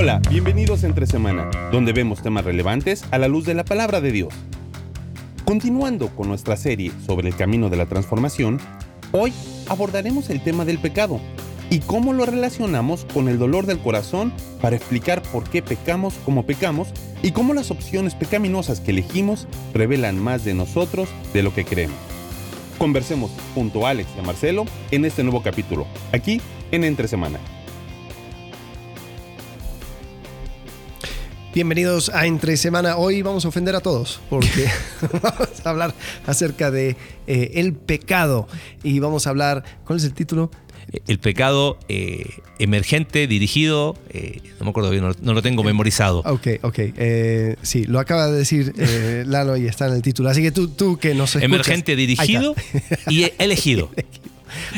Hola, bienvenidos a Entre Semana, donde vemos temas relevantes a la luz de la palabra de Dios. Continuando con nuestra serie sobre el camino de la transformación, hoy abordaremos el tema del pecado y cómo lo relacionamos con el dolor del corazón para explicar por qué pecamos como pecamos y cómo las opciones pecaminosas que elegimos revelan más de nosotros de lo que creemos. Conversemos junto a Alex y a Marcelo en este nuevo capítulo, aquí en Entre Semana. Bienvenidos a Entre Semana. Hoy vamos a ofender a todos porque vamos a hablar acerca de eh, el pecado y vamos a hablar, ¿cuál es el título? El pecado eh, emergente, dirigido, eh, no me acuerdo bien, no, no lo tengo memorizado. Ok, ok. sí, lo acaba de decir Lalo y está en el título. Así que tú, tú que nos escuchas. Emergente, dirigido y elegido.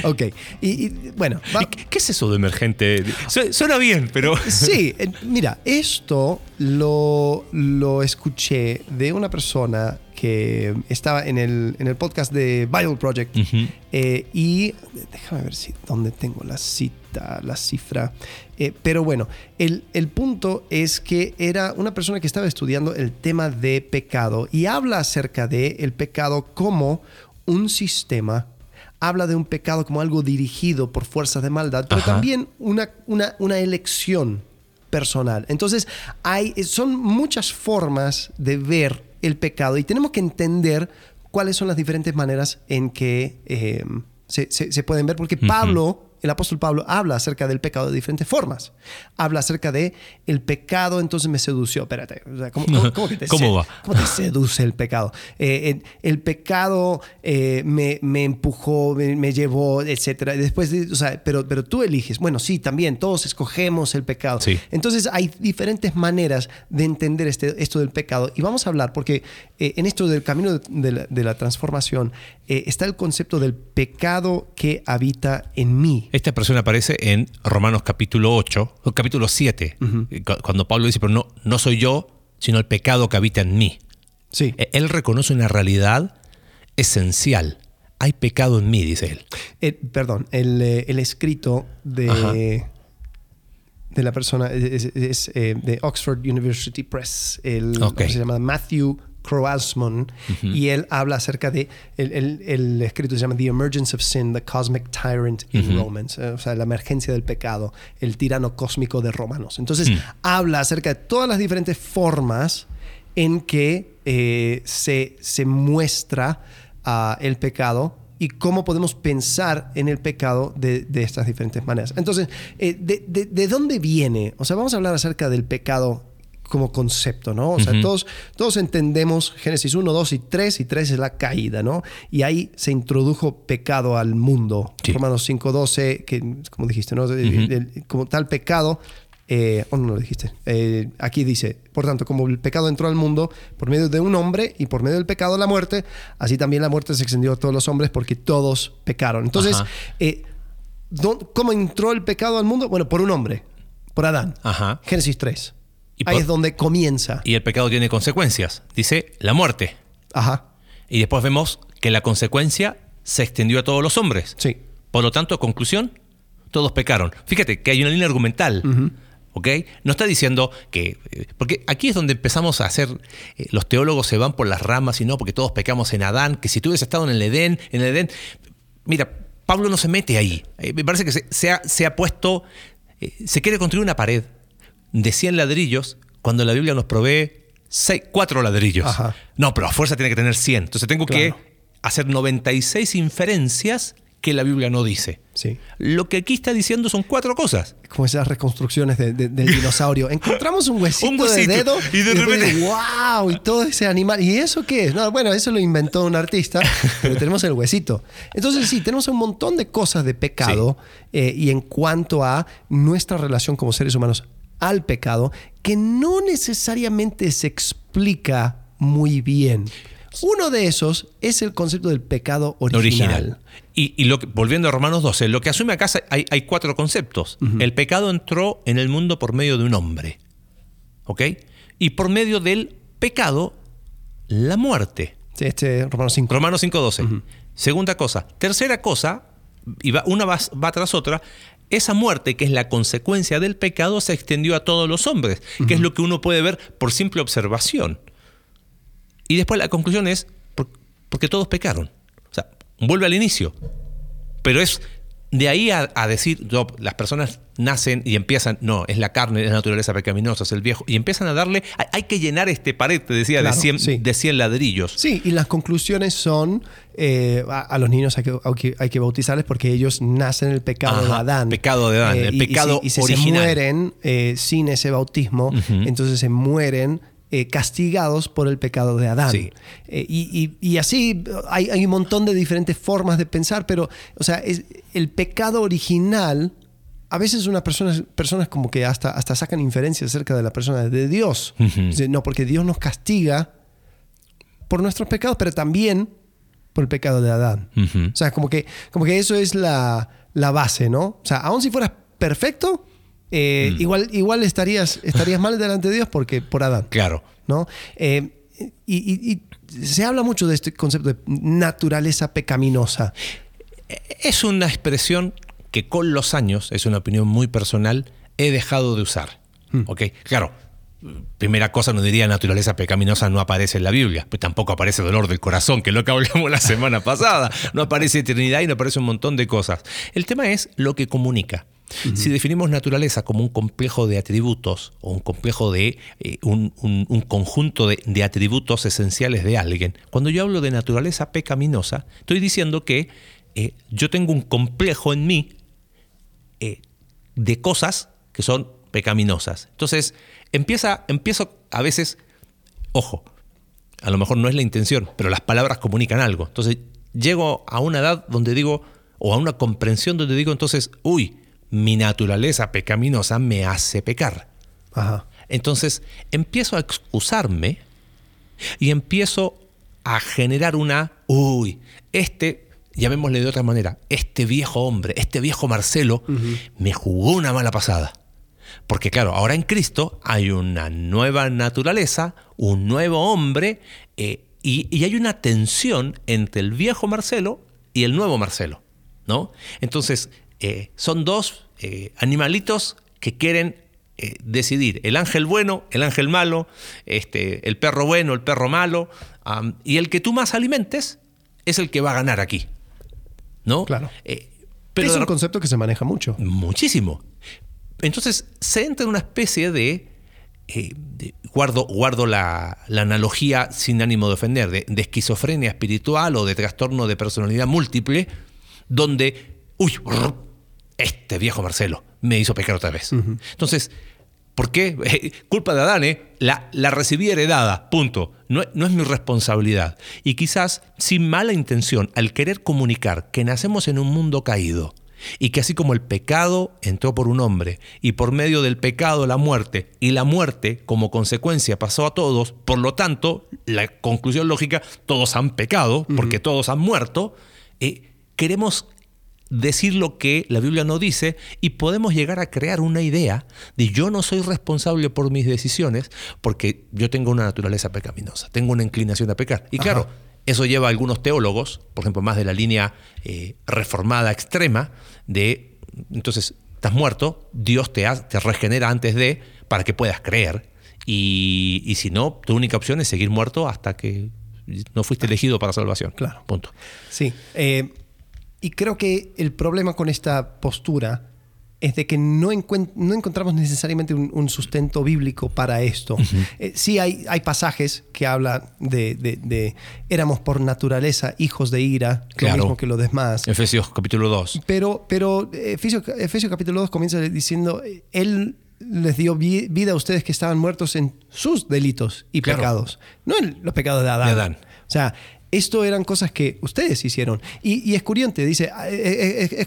Ok. Y, y, bueno, va- ¿Y ¿Qué, es eso de emergente? Su- Suena bien, pero... Sí, eh, mira, esto lo, lo escuché de una persona que estaba en el, en el podcast de Bible Project eh, y déjame ver si dónde tengo la cita, la cifra. Eh, pero bueno, el, el punto es que era una persona que estaba estudiando el tema de pecado y habla acerca de el pecado como un sistema habla de un pecado como algo dirigido por fuerzas de maldad, pero Ajá. también una, una, una elección personal. Entonces, hay, son muchas formas de ver el pecado y tenemos que entender cuáles son las diferentes maneras en que eh, se, se- se pueden ver, porque Pablo, el apóstol Pablo, habla acerca del pecado de diferentes formas. Habla acerca de el pecado, entonces me sedució. Espérate, o sea, ¿cómo, cómo- cómo que te ¿Cómo se- va? ¿Cómo te seduce el pecado? Eh, el, el pecado eh, me, me empujó, me, me llevó, etcétera. Después, de- o sea, pero, pero tú eliges. Bueno, sí, también todos escogemos el pecado. Sí. Entonces hay diferentes maneras de entender este, esto del pecado. Y vamos a hablar, porque eh, en esto del camino de, de la, de la transformación está el concepto del pecado que habita en mí. Esta expresión aparece en Romanos capítulo 8, o capítulo 7, cu- cuando Pablo dice, pero no, no soy yo, sino el pecado que habita en mí. Sí. E- Él reconoce una realidad esencial. Hay pecado en mí, dice él. Eh, perdón, el, eh, el escrito Ajá. de, de la persona es, es, eh, de Oxford University Press, el, Ok. ¿cómo se llama? Matthew Croasmon, y él habla acerca de, el, el- el escrito se llama The Emergence of Sin, the Cosmic Tyrant in Romans, eh, o sea, la emergencia del pecado, el tirano cósmico de Romanos. Entonces, habla acerca de todas las diferentes formas en que eh, se, se muestra ah, el pecado y cómo podemos pensar en el pecado de, de estas diferentes maneras. Entonces, eh, de, de- de dónde viene? O sea, vamos a hablar acerca del pecado como concepto, ¿no? O sea, todos, todos entendemos Génesis 1, 2 y 3, y 3 es la caída, ¿no? Y ahí se introdujo pecado al mundo. Sí. Romanos 5, 12, que como dijiste, ¿no? Como tal pecado, eh, oh, no lo dijiste. Eh, aquí dice, por tanto, como el pecado entró al mundo por medio de un hombre y por medio del pecado la muerte, así también la muerte se extendió a todos los hombres porque todos pecaron. Entonces, eh, ¿dó- ¿cómo entró el pecado al mundo? Bueno, por un hombre, por Adán. Ajá. Génesis 3. Y Ahí es donde comienza. Y el pecado tiene consecuencias. Dice la muerte. Ajá. Y después vemos que la consecuencia se extendió a todos los hombres. Sí. Por lo tanto, conclusión, todos pecaron. Fíjate que hay una línea argumental. ¿Ok? No está diciendo que. eh, Porque aquí es donde empezamos a hacer. eh, los teólogos se van por las ramas y no, porque todos pecamos en Adán, que si tú hubieses estado en el Edén, en el Edén. Mira, Pablo no se mete ahí. Eh, me parece que se, se ha, se ha puesto. eh, se quiere construir una pared de 100 ladrillos cuando la Biblia nos provee 6, 4 ladrillos. Ajá. No, pero a fuerza tiene que tener 100. Entonces tengo Claro. que hacer 96 inferencias que la Biblia no dice. Sí. Lo que aquí está diciendo son cuatro cosas. Como esas reconstrucciones de- de- del dinosaurio. Encontramos un huesito, Un huesito, de dedo y de repente- ¡Wow! Y todo ese animal. ¿Y eso qué es? No, bueno, eso lo inventó un artista, pero tenemos el huesito. Entonces, sí, tenemos un montón de cosas de pecado eh, y en cuanto a nuestra relación como seres humanos al pecado, que no necesariamente se explica muy bien. Uno de esos es el concepto del pecado original. Original. Y, y lo que- volviendo a Romanos 12, lo que asume acá hay, hay cuatro conceptos. El pecado entró en el mundo por medio de un hombre. ¿Ok? Y por medio del pecado, la muerte. Sí, este Romanos 5. Romanos 5.12. Segunda cosa. Tercera cosa, y va, una va, va tras otra, esa muerte, que es la consecuencia del pecado, se extendió a todos los hombres, que es lo que uno puede ver por simple observación. Y después la conclusión es, porque todos pecaron. O sea, vuelve al inicio. Pero es de ahí a, decir, las personas nacen y empiezan, no, es la carne, es la naturaleza pecaminosa, es el viejo, y empiezan a darle, hay, que llenar este pared, te decía, de, 100, de 100 ladrillos. Sí, y las conclusiones son, eh, a, los niños hay que, hay que, bautizarles porque ellos nacen en el pecado de Adán. Pecado de Adán, el pecado y, si, se mueren eh, sin ese bautismo, entonces se mueren eh, castigados por el pecado de Adán. Eh, y, así hay, un montón de diferentes formas de pensar, pero, o sea, es, el pecado original, a veces unas personas, personas como que hasta, hasta sacan inferencias acerca de la persona de Dios. no, porque Dios nos castiga por nuestros pecados, pero también por el pecado de Adán. O sea, como que, como que eso es la, la base, ¿no? O sea, aun si fueras perfecto, eh, mm. igual, igual estarías, estarías mal delante de Dios porque por Adán. Claro. ¿no? Eh, y, se habla mucho de este concepto de naturaleza pecaminosa. Es una expresión que con los años, es una opinión muy personal, he dejado de usar. Mm. ¿Ok? Claro, primera cosa no diría naturaleza pecaminosa no aparece en la Biblia, pues tampoco aparece dolor del corazón, que es lo que hablamos la semana pasada, no aparece eternidad y no aparece un montón de cosas. El tema es lo que comunica. Si definimos naturaleza como un complejo de atributos o un complejo de eh, un, conjunto de, atributos esenciales de alguien, cuando yo hablo de naturaleza pecaminosa, estoy diciendo que eh, yo tengo un complejo en mí eh, de cosas que son pecaminosas. Entonces, empieza, empiezo a veces, ojo, a lo mejor no es la intención, pero las palabras comunican algo. Entonces, llego a una edad donde digo, o a una comprensión donde digo entonces, uy, mi naturaleza pecaminosa me hace pecar. Entonces empiezo a excusarme y empiezo a generar una, uy, este, llamémosle de otra manera, este viejo hombre, este viejo Marcelo, me jugó una mala pasada. Porque claro, ahora en Cristo hay una nueva naturaleza, un nuevo hombre, eh, y, hay una tensión entre el viejo Marcelo y el nuevo Marcelo. ¿no? Entonces, eh, son dos eh, animalitos que quieren eh, decidir el ángel bueno, el ángel malo, este, el perro bueno, el perro malo, y el que tú más alimentes es el que va a ganar aquí. ¿No? Claro. pero es un concepto que se maneja mucho. Muchísimo. Entonces se entra en una especie de, guardo, guardo la, analogía sin ánimo de ofender, de, de, esquizofrenia espiritual o de trastorno de personalidad múltiple, donde, uy, este viejo Marcelo me hizo pecar otra vez. Entonces, ¿por qué? Eh, culpa de Adán, ¿eh? La, la recibí heredada, punto. No, no, es mi responsabilidad. Y quizás, sin mala intención, al querer comunicar que nacemos en un mundo caído y que así como el pecado entró por un hombre y por medio del pecado la muerte y la muerte como consecuencia pasó a todos, por lo tanto, la conclusión lógica, todos han pecado porque todos han muerto, eh, queremos decir lo que la Biblia no dice y podemos llegar a crear una idea de yo no soy responsable por mis decisiones porque yo tengo una naturaleza pecaminosa, tengo una inclinación a pecar. Y claro, eso lleva a algunos teólogos, por ejemplo, más de la línea eh, reformada extrema, de entonces estás muerto, Dios te, te regenera antes de para que puedas creer. Y, si no, tu única opción es seguir muerto hasta que no fuiste elegido para salvación. Claro. Punto. Sí. Eh, y creo que el problema con esta postura es de que no, no encontramos necesariamente un, sustento bíblico para esto. Eh, sí hay, hay pasajes que hablan de, éramos por naturaleza hijos de ira, lo mismo que los demás. Efesios capítulo 2. Pero, pero Efesios, Efesios capítulo 2 comienza diciendo, Él les dio vida a ustedes que estaban muertos en sus delitos y pecados, no en los pecados de Adán. De Adán. O sea, esto eran cosas que ustedes hicieron. Y, es curioso, dice, ah, eh, eh,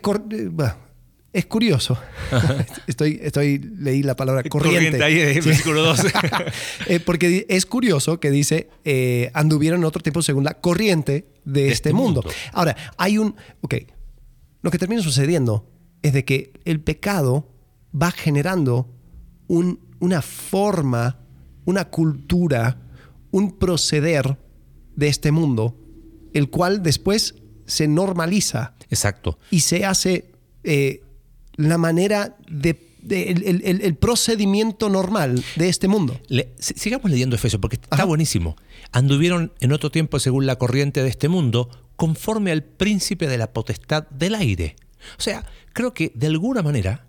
es, curioso. estoy, estoy, leí la palabra corriente. corriente ahí versículo 2. Eh, porque es curioso que dice, anduvieron en otro tiempo según la corriente de, este, este mundo. Ahora, hay un, ok, lo que termina sucediendo es de que el pecado va generando un, una forma, una cultura, un proceder de este mundo, el cual después se normaliza. Exacto. Y se hace, eh, la manera de, de- el, el- procedimiento normal de este mundo. Le- sigamos leyendo Efesios porque está buenísimo. Anduvieron en otro tiempo según la corriente de este mundo, conforme al príncipe de la potestad del aire. O sea, creo que de alguna manera,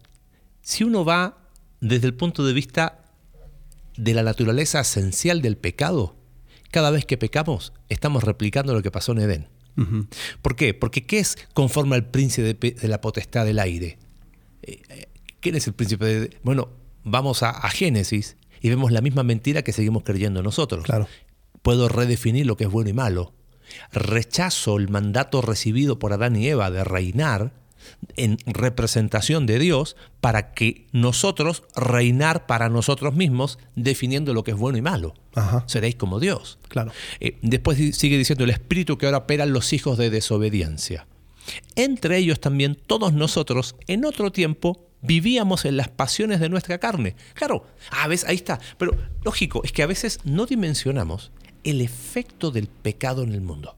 si uno va desde el punto de vista de la naturaleza esencial del pecado, cada vez que pecamos estamos replicando lo que pasó en Edén. ¿Por qué? Porque ¿qué es conforme al príncipe de, la potestad del aire? Eh, eh, ¿Quién es el príncipe de...? Bueno, vamos a, a Génesis y vemos la misma mentira que seguimos creyendo nosotros. Claro. Puedo redefinir lo que es bueno y malo. Rechazo el mandato recibido por Adán y Eva de reinar en representación de Dios para que nosotros reinar para nosotros mismos definiendo lo que es bueno y malo. Ajá. Seréis como Dios. Claro. Eh, después sigue diciendo el espíritu que ahora operan los hijos de desobediencia. Entre ellos también todos nosotros en otro tiempo vivíamos en las pasiones de nuestra carne. Claro, a veces ahí está. Pero lógico, es que a veces no dimensionamos el efecto del pecado en el mundo.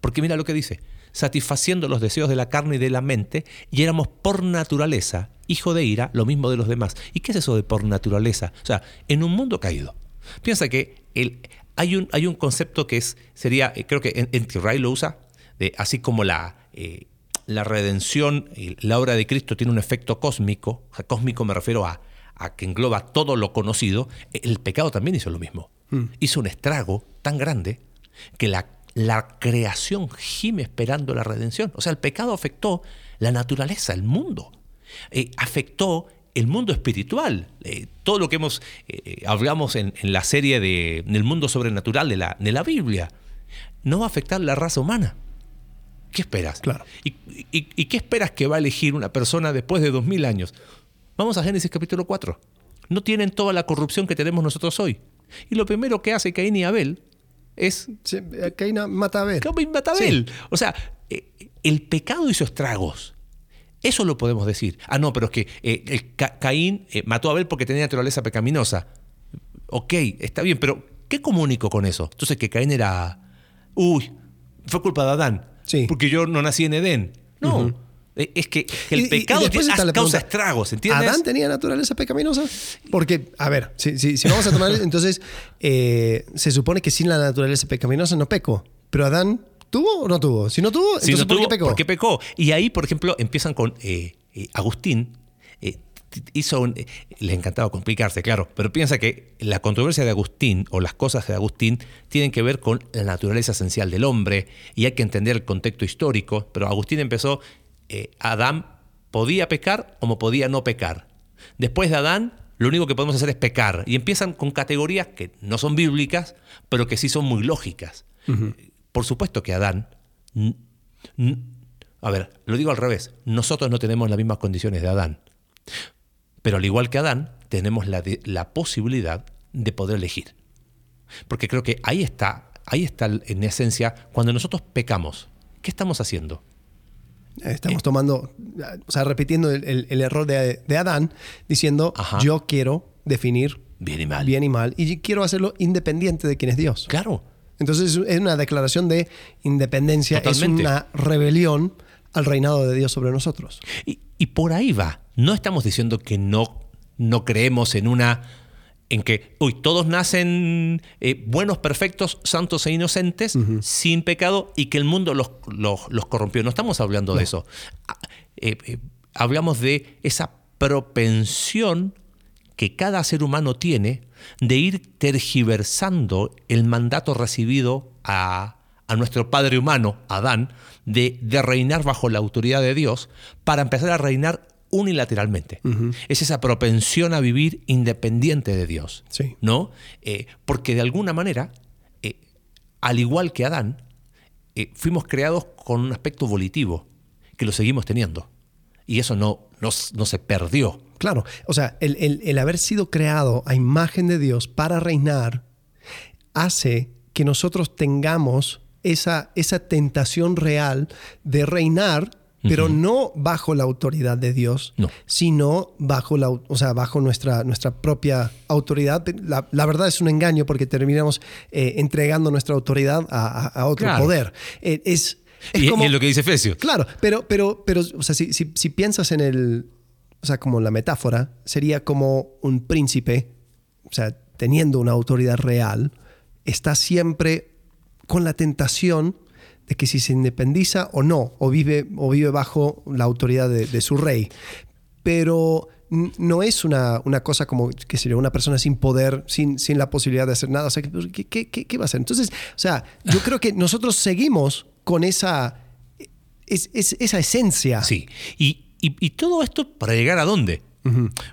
Porque mira lo que dice, satisfaciendo los deseos de la carne y de la mente, y éramos por naturaleza hijo de ira, lo mismo de los demás. ¿Y qué es eso de por naturaleza? O sea, en un mundo caído. Piensa que el, hay, un, hay un concepto que es, sería, eh, creo que en, en lo usa, de, así como la, eh, la redención, y la obra de Cristo tiene un efecto cósmico, o sea, cósmico me refiero a, a que engloba todo lo conocido, el pecado también hizo lo mismo. Hizo un estrago tan grande que la, la creación gime esperando la redención. O sea, el pecado afectó la naturaleza, el mundo. Eh, afectó el mundo espiritual. Eh, todo lo que hemos eh, hablamos en, en la serie de, del mundo sobrenatural de la, de la Biblia, no va a afectar la raza humana. ¿Qué esperas? Claro. ¿Y, y, y qué esperas que va a elegir una persona después de dos mil años? Vamos a Génesis capítulo 4. No tienen toda la corrupción que tenemos nosotros hoy. Y lo primero que hace Caín y Abel es Sí, eh, Caín mata a Abel. Caín mata a Abel. O sea, eh, el pecado hizo estragos. Eso lo podemos decir. Ah, no, pero es que eh, el Ca- Caín eh, mató a Abel porque tenía naturaleza pecaminosa. Ok, está bien, pero ¿qué comunico con eso? Entonces que Caín era... Uy, fue culpa de Adán. Sí. Porque yo no nací en Edén. No. Eh, Es que Y- el y- y pecado después tiene- causa estragos, ¿entiendes? ¿Adán tenía naturaleza pecaminosa? Porque, a ver, si, si- si vamos a tomar, entonces eh, se supone que sin la naturaleza pecaminosa no peco. Pero Adán, ¿tuvo o no tuvo? Si no tuvo, Si entonces no ¿por tuvo, qué pecó? ¿por qué pecó? Y ahí, por ejemplo, empiezan con eh, eh, Agustín. eh, hizo un, eh, les encantaba complicarse, claro, pero piensa que la controversia de Agustín o las cosas de Agustín tienen que ver con la naturaleza esencial del hombre y hay que entender el contexto histórico. Pero Agustín empezó, eh, Adán podía pecar como podía no pecar. Después de Adán, lo único que podemos hacer es pecar. Y empiezan con categorías que no son bíblicas, pero que sí son muy lógicas. Por supuesto que Adán a ver, lo digo al revés. Nosotros no tenemos las mismas condiciones de Adán. Pero al igual que Adán, tenemos la, de- la posibilidad de poder elegir. Porque creo que ahí está, ahí está en esencia, cuando nosotros pecamos, ¿qué estamos haciendo? Estamos tomando, o sea, repitiendo el, el- el error de, de Adán, diciendo, Ajá. yo quiero definir Bien y mal. bien y mal, y quiero hacerlo independiente de quién es Dios. Claro. Entonces es una declaración de independencia, Totalmente. es una rebelión al reinado de Dios sobre nosotros. Y, y por ahí va. No estamos diciendo que no, no creemos en una. En que, uy, todos nacen eh, buenos, perfectos, santos e inocentes, sin pecado, y que el mundo los, los- los corrompió. No estamos hablando de eso. Ah, eh, eh, hablamos de esa propensión que cada ser humano tiene de ir tergiversando el mandato recibido a, a nuestro padre humano, Adán, de, de reinar bajo la autoridad de Dios para empezar a reinar unilateralmente. Es esa propensión a vivir independiente de Dios. Sí. ¿No? Eh, porque de alguna manera, eh, al igual que Adán, eh, fuimos creados con un aspecto volitivo, que lo seguimos teniendo. Y eso no, no, no se perdió. Claro, o sea, el, el- el haber sido creado a imagen de Dios para reinar hace que nosotros tengamos esa, esa tentación real de reinar, pero no bajo la autoridad de Dios, No. sino bajo, la, o sea, bajo nuestra, nuestra propia autoridad. La, la verdad es un engaño porque terminamos eh, entregando nuestra autoridad a, otro Claro. poder. Eh, es, es Y, y como- es lo que dice Efesios. Claro, pero, pero, pero o sea, si, si- si piensas en el, o sea, como la metáfora, sería como un príncipe, o sea, teniendo una autoridad real, está siempre con la tentación de que si se independiza o no, o vive, o vive bajo la autoridad de, su rey. Pero no es una, una, cosa como que sería una persona sin poder, sin, sin la posibilidad de hacer nada. O sea, ¿qué, qué, qué va a hacer? Entonces, o sea, yo creo que nosotros seguimos con esa, esa esencia. Sí. Y, y, todo esto para llegar a dónde?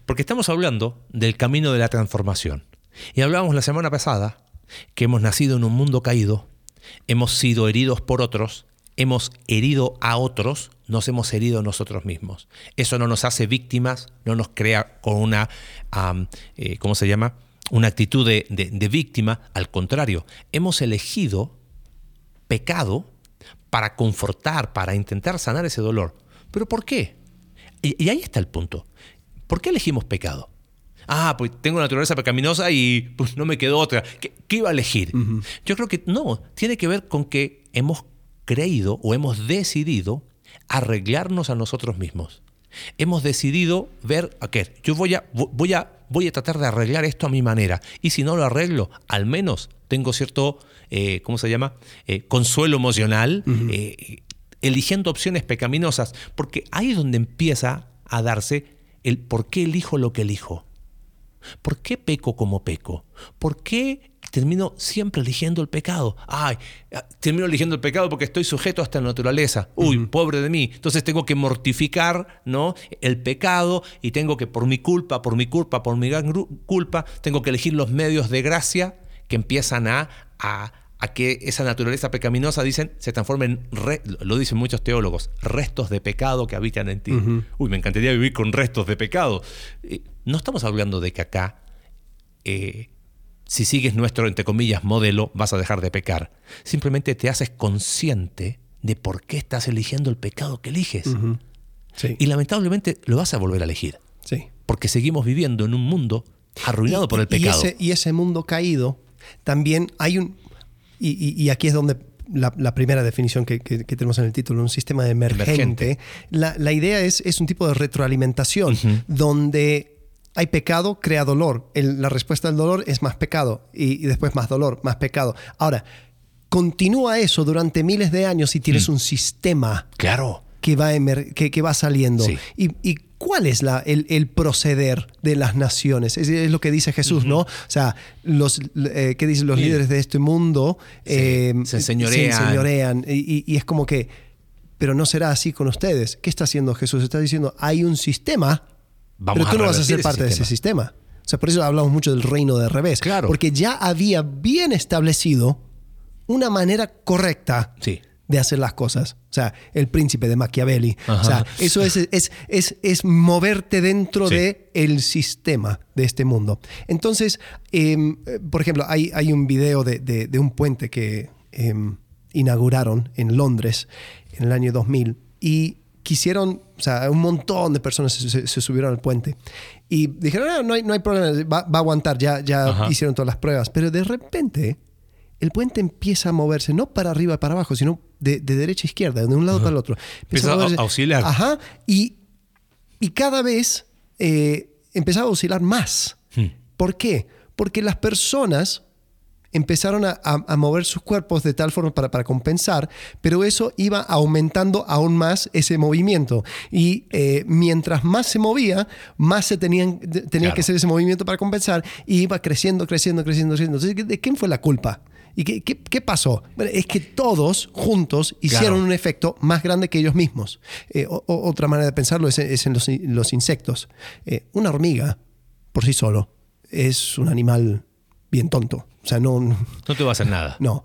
Porque estamos hablando del camino de la transformación. Y hablábamos la semana pasada que hemos nacido en un mundo caído, hemos sido heridos por otros, hemos herido a otros, nos hemos herido nosotros mismos. Eso no nos hace víctimas, no nos crea con una, eh, ¿cómo se llama? Una actitud de, de víctima, al contrario, hemos elegido pecado para confortar, para intentar sanar ese dolor. ¿Pero por qué? Y, ahí está el punto. ¿Por qué elegimos pecado? Ah, pues tengo naturaleza pecaminosa y pues no me quedó otra. ¿Qué, iba a elegir? Yo creo que no, tiene que ver con que hemos creído o hemos decidido arreglarnos a nosotros mismos. Hemos decidido ver, ok, yo voy a, voy, a, voy a tratar de arreglar esto a mi manera. Y si no lo arreglo, al menos tengo cierto, eh, ¿cómo se llama? Eh, consuelo emocional eligiendo opciones pecaminosas, porque ahí es donde empieza a darse el por qué elijo lo que elijo. ¿Por qué peco como peco? ¿Por qué termino siempre eligiendo el pecado? Ay, ah, termino eligiendo el pecado porque estoy sujeto a esta naturaleza. Uy, pobre de mí. Entonces tengo que mortificar ¿no? el pecado y tengo que, por mi culpa, por mi culpa, por mi culpa, tengo que elegir los medios de gracia que empiezan a, a a que esa naturaleza pecaminosa, dicen, se transforme en, lo dicen muchos teólogos, restos de pecado que habitan en ti. Uy, me encantaría vivir con restos de pecado. No estamos hablando de que acá, eh, si sigues nuestro, entre comillas, modelo, vas a dejar de pecar. Simplemente te haces consciente de por qué estás eligiendo el pecado que eliges. Y lamentablemente lo vas a volver a elegir. Sí. Porque seguimos viviendo en un mundo arruinado por el pecado. y ese mundo caído, también hay un, y, aquí es donde la, primera definición que, tenemos en el título, un sistema emergente. La, idea es, es un tipo de retroalimentación donde hay pecado, crea dolor. la respuesta del dolor es más pecado y, después más dolor, más pecado. Ahora, continúa eso durante miles de años y tienes mm. un sistema. Claro. Que va, que, va saliendo. Y, ¿Cuál es la, el, proceder de las naciones? Es, lo que dice Jesús, ¿no? O sea, los, eh, ¿qué dicen los líderes de este mundo? Eh, se señorean. Y, es como que, pero no será así con ustedes. ¿Qué está haciendo Jesús? Está diciendo, hay un sistema, pero tú no vas a ser parte de ese sistema. O sea, por eso hablamos mucho del reino de revés. Claro. Porque ya había bien establecido una manera correcta sí de hacer las cosas. O sea, el príncipe de Machiavelli. O sea, eso es, es, es, es moverte dentro de del sistema de este mundo. Entonces, em, por ejemplo, hay, hay un video de, de, un puente que em, inauguraron en Londres en el año 2000 y quisieron, o sea, un montón de personas se, subieron al puente y dijeron, no, no, hay, no hay problema, va, va, a aguantar, ya, ya hicieron todas las pruebas, pero de repente el puente empieza a moverse, no para arriba, para abajo, sino de, derecha a izquierda, de un lado para el otro. Empieza, a, oscilar. Ajá. Y, y cada vez eh, empezaba a oscilar más. Hmm. ¿Por qué? Porque las personas empezaron a, mover sus cuerpos de tal forma para, para, compensar, pero eso iba aumentando aún más ese movimiento. Y eh, mientras más se movía, más se tenían, tenía que hacer ese movimiento para compensar, y iba creciendo, creciendo, creciendo, creciendo. Entonces, ¿de quién fue la culpa? ¿Y qué, qué, pasó? es que todos juntos hicieron un efecto más grande que ellos mismos. Eh, otra manera de pensarlo es, en los, insectos. Eh, una hormiga, por sí solo, es un animal bien tonto. O sea, no... No te va a hacer nada. No.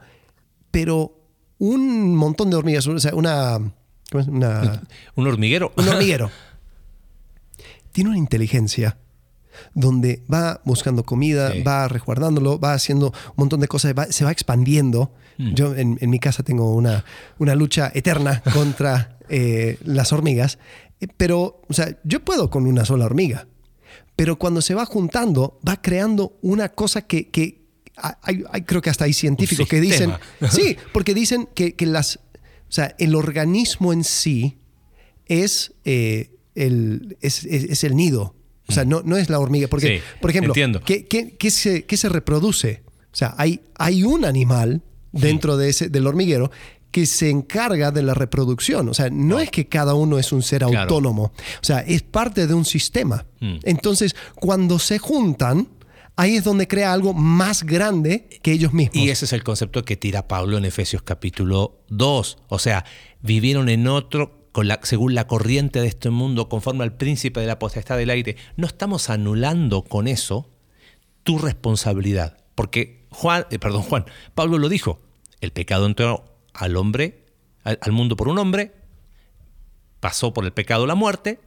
Pero un montón de hormigas, o sea, una... una ¿Un hormiguero? Un hormiguero. tiene una inteligencia donde va buscando comida, va resguardándolo, va haciendo un montón de cosas, se va expandiendo. Mm. Yo en, mi casa tengo una, una lucha eterna contra eh, las hormigas, eh, pero, o sea, yo puedo con una sola hormiga, pero cuando se va juntando, va creando una cosa que, que hay, creo que hasta hay científicos que dicen, sí, porque dicen que, que, las, o sea, el organismo en sí es... Eh, el, es, es- el nido. O sea, no, no es la hormiga. Porque, Sí, por ejemplo. ¿qué, qué- qué se, qué se reproduce? O sea, hay, hay un animal dentro de ese, del hormiguero que se encarga de la reproducción. O sea, no, es que cada uno es un ser Claro. autónomo. O sea, es parte de un sistema. Mm. Entonces, cuando se juntan, ahí es donde crea algo más grande que ellos mismos. Y ese es el concepto que tira Pablo en Efesios capítulo 2. O sea, vivieron en otro, con la, según la corriente de este mundo, conforme al príncipe de la potestad del aire. No estamos anulando con eso tu responsabilidad. Porque Juan, eh, perdón, Juan, Pablo lo dijo. El pecado entró al hombre, al, al mundo por un hombre, pasó por el pecado la muerte,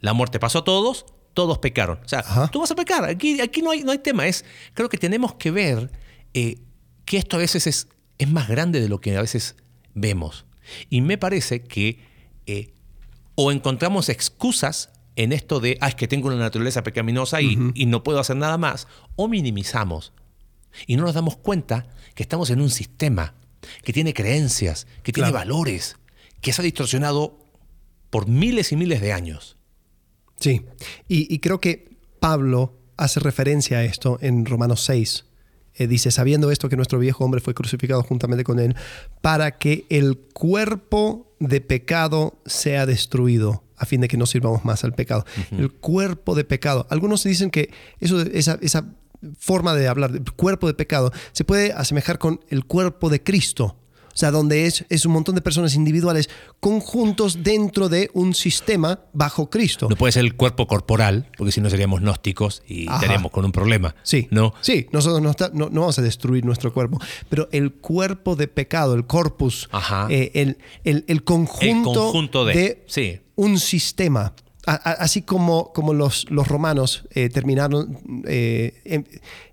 la muerte pasó a todos, todos pecaron. O sea, Ajá. tú vas a pecar, aquí, aquí no, hay, no hay tema. Es, creo que tenemos que ver eh, que esto a veces es, es más grande de lo que a veces vemos. Y me parece que eh, o encontramos excusas en esto de, ah, es que tengo una naturaleza pecaminosa y, y no puedo hacer nada más, o minimizamos. Y no nos damos cuenta que estamos en un sistema que tiene creencias, que tiene valores, que se ha distorsionado por miles y miles de años. Sí, y, y creo que Pablo hace referencia a esto en Romanos 6. Eh, dice, sabiendo esto que nuestro viejo hombre fue crucificado juntamente con él, para que el cuerpo de pecado sea destruido, a fin de que no sirvamos más al pecado. El cuerpo de pecado. Algunos dicen que eso, esa, esa forma de hablar, del cuerpo de pecado, se puede asemejar con el cuerpo de Cristo. O sea, donde es, es un montón de personas individuales conjuntos dentro de un sistema bajo Cristo. No puede ser el cuerpo corporal, porque si no seríamos gnósticos y Ajá. estaríamos con un problema. Sí, ¿No? sí, nosotros no, está- no- no vamos a destruir nuestro cuerpo, pero el cuerpo de pecado, el corpus, eh, el, el- el conjunto, El conjunto de, sí. un sistema. A- a- así como, como los, los romanos eh, terminaron eh, em-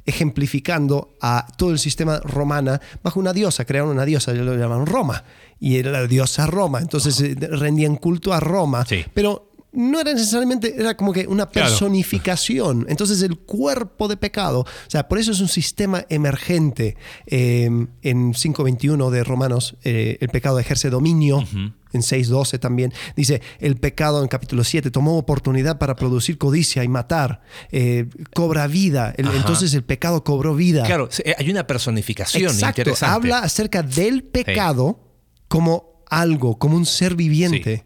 ejemplificando a todo el sistema romana bajo una diosa, crearon una diosa, lo llamaron Roma, y era la diosa Roma, entonces eh, rendían culto a Roma, Sí. pero no era necesariamente, era como que una Claro. personificación. Entonces el cuerpo de pecado, o sea, por eso es un sistema emergente. Eh, en 5.21 de Romanos, eh, el pecado ejerce dominio. En 6.12 también dice, el pecado en capítulo 7 tomó oportunidad para producir codicia y matar, eh, cobra vida. El- entonces el pecado cobró vida. Claro, eh, hay una personificación Exacto, interesante. habla acerca del pecado como algo, como un ser viviente.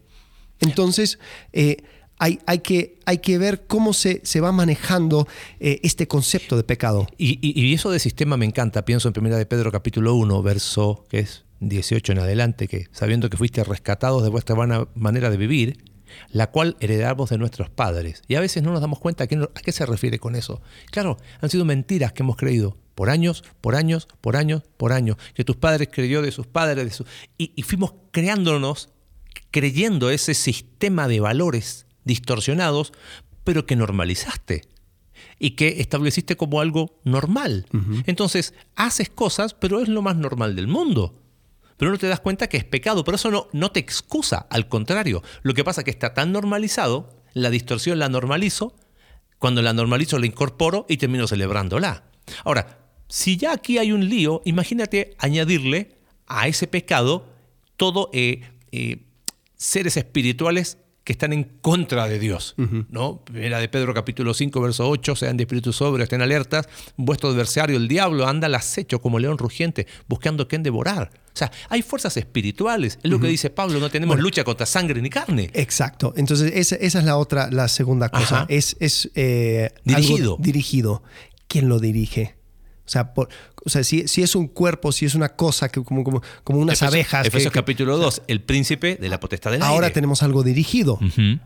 Entonces, eh, hay, hay que, hay que ver cómo se, se va manejando eh, este concepto de pecado. Y, y- y eso de sistema me encanta. Pienso en 1 de Pedro capítulo 1, verso que es 18 en adelante, que sabiendo que fuiste rescatados de vuestra vana manera de vivir, la cual heredamos de nuestros padres. Y a veces no nos damos cuenta a qué, no- a qué se refiere con eso. Claro, han sido mentiras que hemos creído por años, por años, por años, por años, que tus padres creyó de sus padres, de su- y, y fuimos creándonos, creyendo ese sistema de valores distorsionados, pero que normalizaste y que estableciste como algo normal. Entonces, haces cosas, pero es lo más normal del mundo. Pero no te das cuenta que es pecado, pero eso no, no te excusa, al contrario. Lo que pasa es que está tan normalizado, la distorsión la normalizo, cuando la normalizo la incorporo y termino celebrándola. Ahora, si ya aquí hay un lío, imagínate añadirle a ese pecado todo eh, eh, seres espirituales que están en contra de Dios. ¿no? Primera de Pedro capítulo 5, verso 8, sean de espíritu sobrio, estén alertas, vuestro adversario, el diablo, anda al acecho como león rugiente, buscando quien devorar. O sea, hay fuerzas espirituales. Es lo que dice Pablo, no tenemos lucha contra sangre ni carne. Exacto. Entonces, esa, esa es la otra, la segunda cosa. Ajá. Es, es eh, Dirigido. algo dirigido. ¿Quién lo dirige? O sea, por- o sea si, si es un cuerpo, si es una cosa, que como, como, como unas abejas. Efesios capítulo 2, el príncipe de la potestad del ahora aire. tenemos algo dirigido.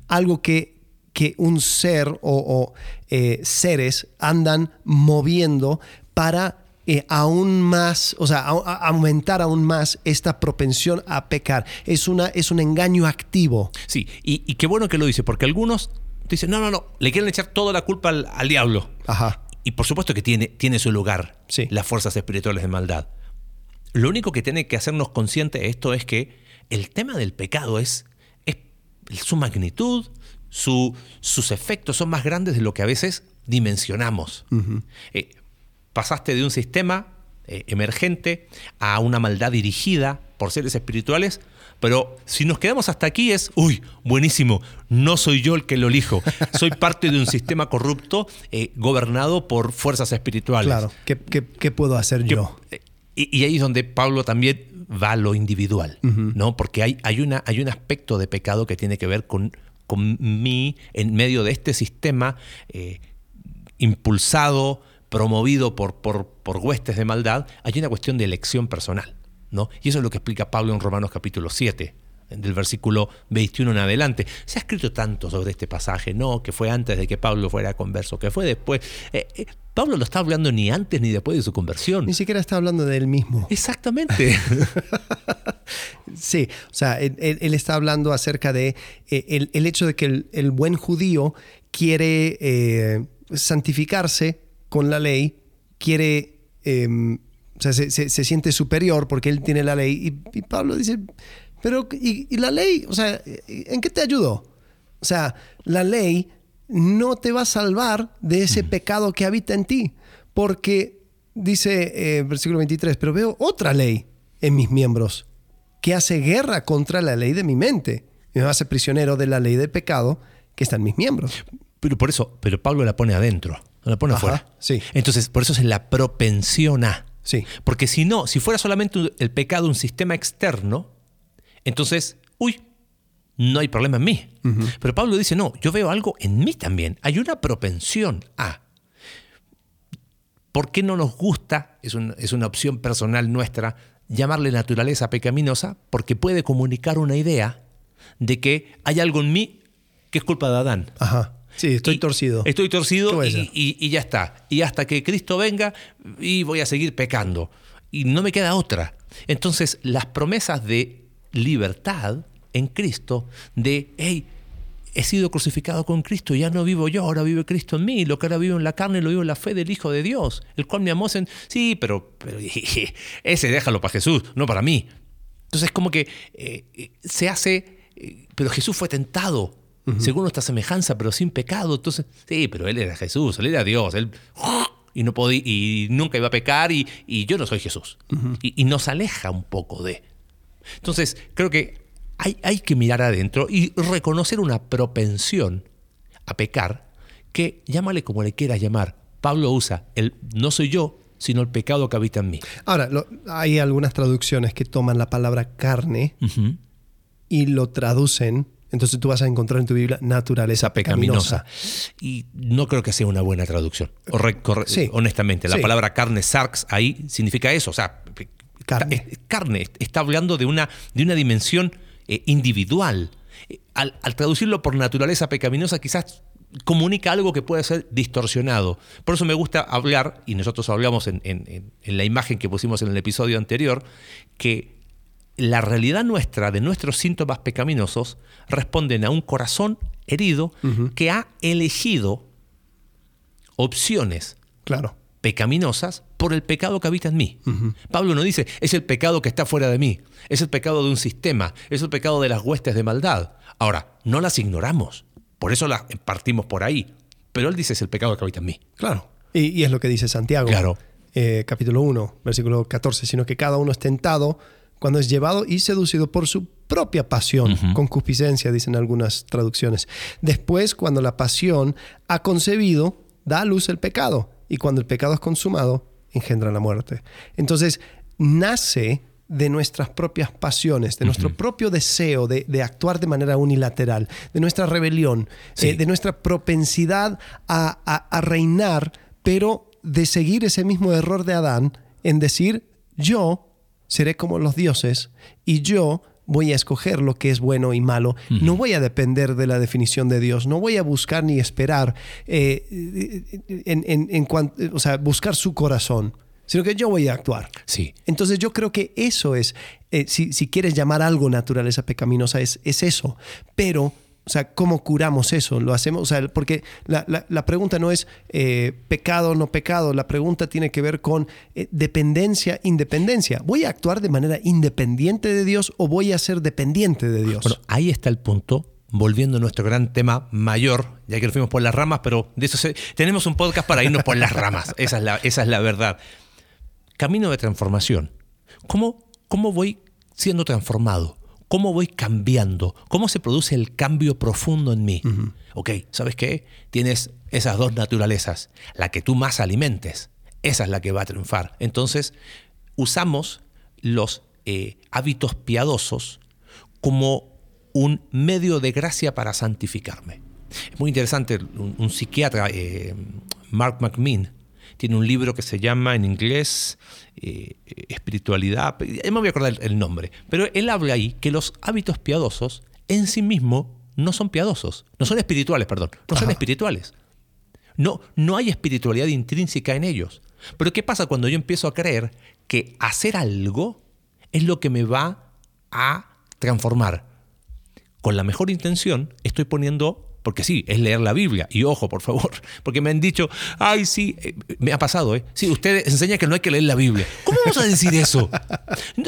Algo que, que un ser o, o, eh, seres andan moviendo para eh, aún más, o sea, a- a- aumentar aún más esta propensión a pecar. Es, una, es un engaño activo. Sí, y, y qué bueno que lo dice, porque algunos dicen, no, no, no, le quieren echar toda la culpa al, al diablo. Ajá. Y por supuesto que tiene, tiene su lugar Sí. las fuerzas espirituales de maldad. Lo único que tiene que hacernos consciente de esto es que el tema del pecado es, es su magnitud, su- sus efectos son más grandes de lo que a veces dimensionamos. Eh, pasaste de un sistema eh, emergente a una maldad dirigida por seres espirituales, pero si nos quedamos hasta aquí es, uy, buenísimo, no soy yo el que lo elijo, soy parte de un sistema corrupto eh, gobernado por fuerzas espirituales. Claro, ¿qué, qué, puedo hacer yo? Y, y, ahí es donde Pablo también va a lo individual, ¿no? Porque hay, hay, una, hay un aspecto de pecado que tiene que ver con, con mí en medio de este sistema eh, impulsado, promovido por, por, por huestes de maldad, hay una cuestión de elección personal. ¿No? Y eso es lo que explica Pablo en Romanos capítulo 7, del versículo 21 en adelante. Se ha escrito tanto sobre este pasaje, no, que fue antes de que Pablo fuera converso, que fue después. Eh, eh, Pablo no está hablando ni antes ni después de su conversión. Ni siquiera está hablando de él mismo. Exactamente. sí, o sea, él, está hablando acerca de eh, el, hecho de que el, buen judío quiere santificarse con la ley, quiere, em, o sea, se, siente superior porque él tiene la ley. Y, Pablo dice, pero, y, la ley? O sea, ¿en qué te ayudó? O sea, la ley no te va a salvar de ese pecado que habita en ti, porque dice eh, versículo 23, pero veo otra ley en mis miembros que hace guerra contra la ley de mi mente y me hace prisionero de la ley del pecado que está en mis miembros. Pero por eso, pero Pablo la pone adentro. No la pone afuera. Sí. Entonces, por eso es la propensión a. Sí. Porque si no, si fuera solamente el pecado un sistema externo, entonces, uy, no hay problema en mí. Pero Pablo dice, no, yo veo algo en mí también. Hay una propensión a. ¿Por qué no nos gusta, es, es una opción personal nuestra, llamarle naturaleza pecaminosa? Porque puede comunicar una idea de que hay algo en mí que es culpa de Adán. Ajá. Sí, estoy torcido. Estoy torcido y, ya está. Y hasta que Cristo venga y voy a seguir pecando. Y no me queda otra. Entonces, las promesas de libertad en Cristo, de, hey, he sido crucificado con Cristo, ya no vivo yo, ahora vive Cristo en mí, lo que ahora vivo en la carne lo vivo en la fe del Hijo de Dios, el cual me amó en... Sí, pero, pero ese déjalo para Jesús, no para mí. Entonces, como que eh, eh, se hace, eh, pero Jesús fue tentado, según nuestra semejanza, pero sin pecado. Entonces, sí, pero él era Jesús, él era Dios, él y no podía, y nunca iba a pecar y, yo no soy Jesús. y, nos aleja un poco de. Entonces, creo que hay, hay que mirar adentro y reconocer una propensión a pecar que llámale como le quieras llamar. Pablo usa el no soy yo, sino el pecado que habita en mí. Ahora, hay algunas traducciones que toman la palabra carne y lo traducen entonces tú vas a encontrar en tu Biblia naturaleza pecaminosa. Y no creo que sea una buena traducción. honestamente, la palabra carne, sarx, ahí significa eso. O sea, carne. carne. Está hablando de una, de una dimensión eh, individual. Eh, al, traducirlo por naturaleza pecaminosa, quizás comunica algo que puede ser distorsionado. Por eso me gusta hablar, y nosotros hablamos en, en la imagen que pusimos en el episodio anterior, que la realidad nuestra de nuestros síntomas pecaminosos responden a un corazón herido que ha elegido opciones claro. pecaminosas por el pecado que habita en mí. Pablo no dice, es el pecado que está fuera de mí, es el pecado de un sistema, es el pecado de las huestes de maldad. Ahora, no las ignoramos, por eso las partimos por ahí, pero él dice, es el pecado que habita en mí. Claro. Y, es lo que dice Santiago. Claro. Eh, capítulo 1, versículo 14, sino que cada uno es tentado cuando es llevado y seducido por su propia pasión, concupiscencia, dicen algunas traducciones. Después, cuando la pasión ha concebido, da a luz el pecado, y cuando el pecado es consumado, engendra la muerte. Entonces, nace de nuestras propias pasiones, de nuestro propio deseo de, actuar de manera unilateral, de nuestra rebelión, eh, de nuestra propensidad a reinar, pero de seguir ese mismo error de Adán en decir, yo seré como los dioses y yo voy a escoger lo que es bueno y malo. No voy a depender de la definición de Dios. No voy a buscar ni esperar eh, en, o sea, buscar su corazón, sino que yo voy a actuar. Sí. Entonces yo creo que eso es, eh, si, si, quieres llamar algo naturaleza pecaminosa, es, es eso. Pero o sea, ¿cómo curamos eso? Lo hacemos, o sea, porque la, pregunta no es eh, pecado o no pecado, la pregunta tiene que ver con eh, dependencia, independencia. ¿Voy a actuar de manera independiente de Dios o voy a ser dependiente de Dios? Bueno, ahí está el punto. Volviendo a nuestro gran tema mayor, ya que nos fuimos por las ramas, pero de eso tenemos un podcast para irnos por las ramas. Esa es la, esa es la verdad. Camino de transformación. ¿Cómo, cómo voy siendo transformado? ¿Cómo voy cambiando? ¿Cómo se produce el cambio profundo en mí? Ok, ¿sabes qué? Tienes esas dos naturalezas. La que tú más alimentes, esa es la que va a triunfar. Entonces, usamos los eh, hábitos piadosos como un medio de gracia para santificarme. Es muy interesante, un, psiquiatra, eh, Mark McMinn, tiene un libro que se llama en inglés eh, Espiritualidad, no me voy a acordar el nombre, pero él habla ahí que los hábitos piadosos en sí mismos no son piadosos, no son espirituales, perdón, no son espirituales. No, no hay espiritualidad intrínseca en ellos. Pero ¿qué pasa cuando yo empiezo a creer que hacer algo es lo que me va a transformar? Con la mejor intención estoy poniendo porque sí, es leer la Biblia. Y ojo, por favor, porque me han dicho, ay, sí, eh, me ha pasado, ¿eh? Sí, ustedes enseñan que no hay que leer la Biblia. ¿Cómo vamos a decir eso?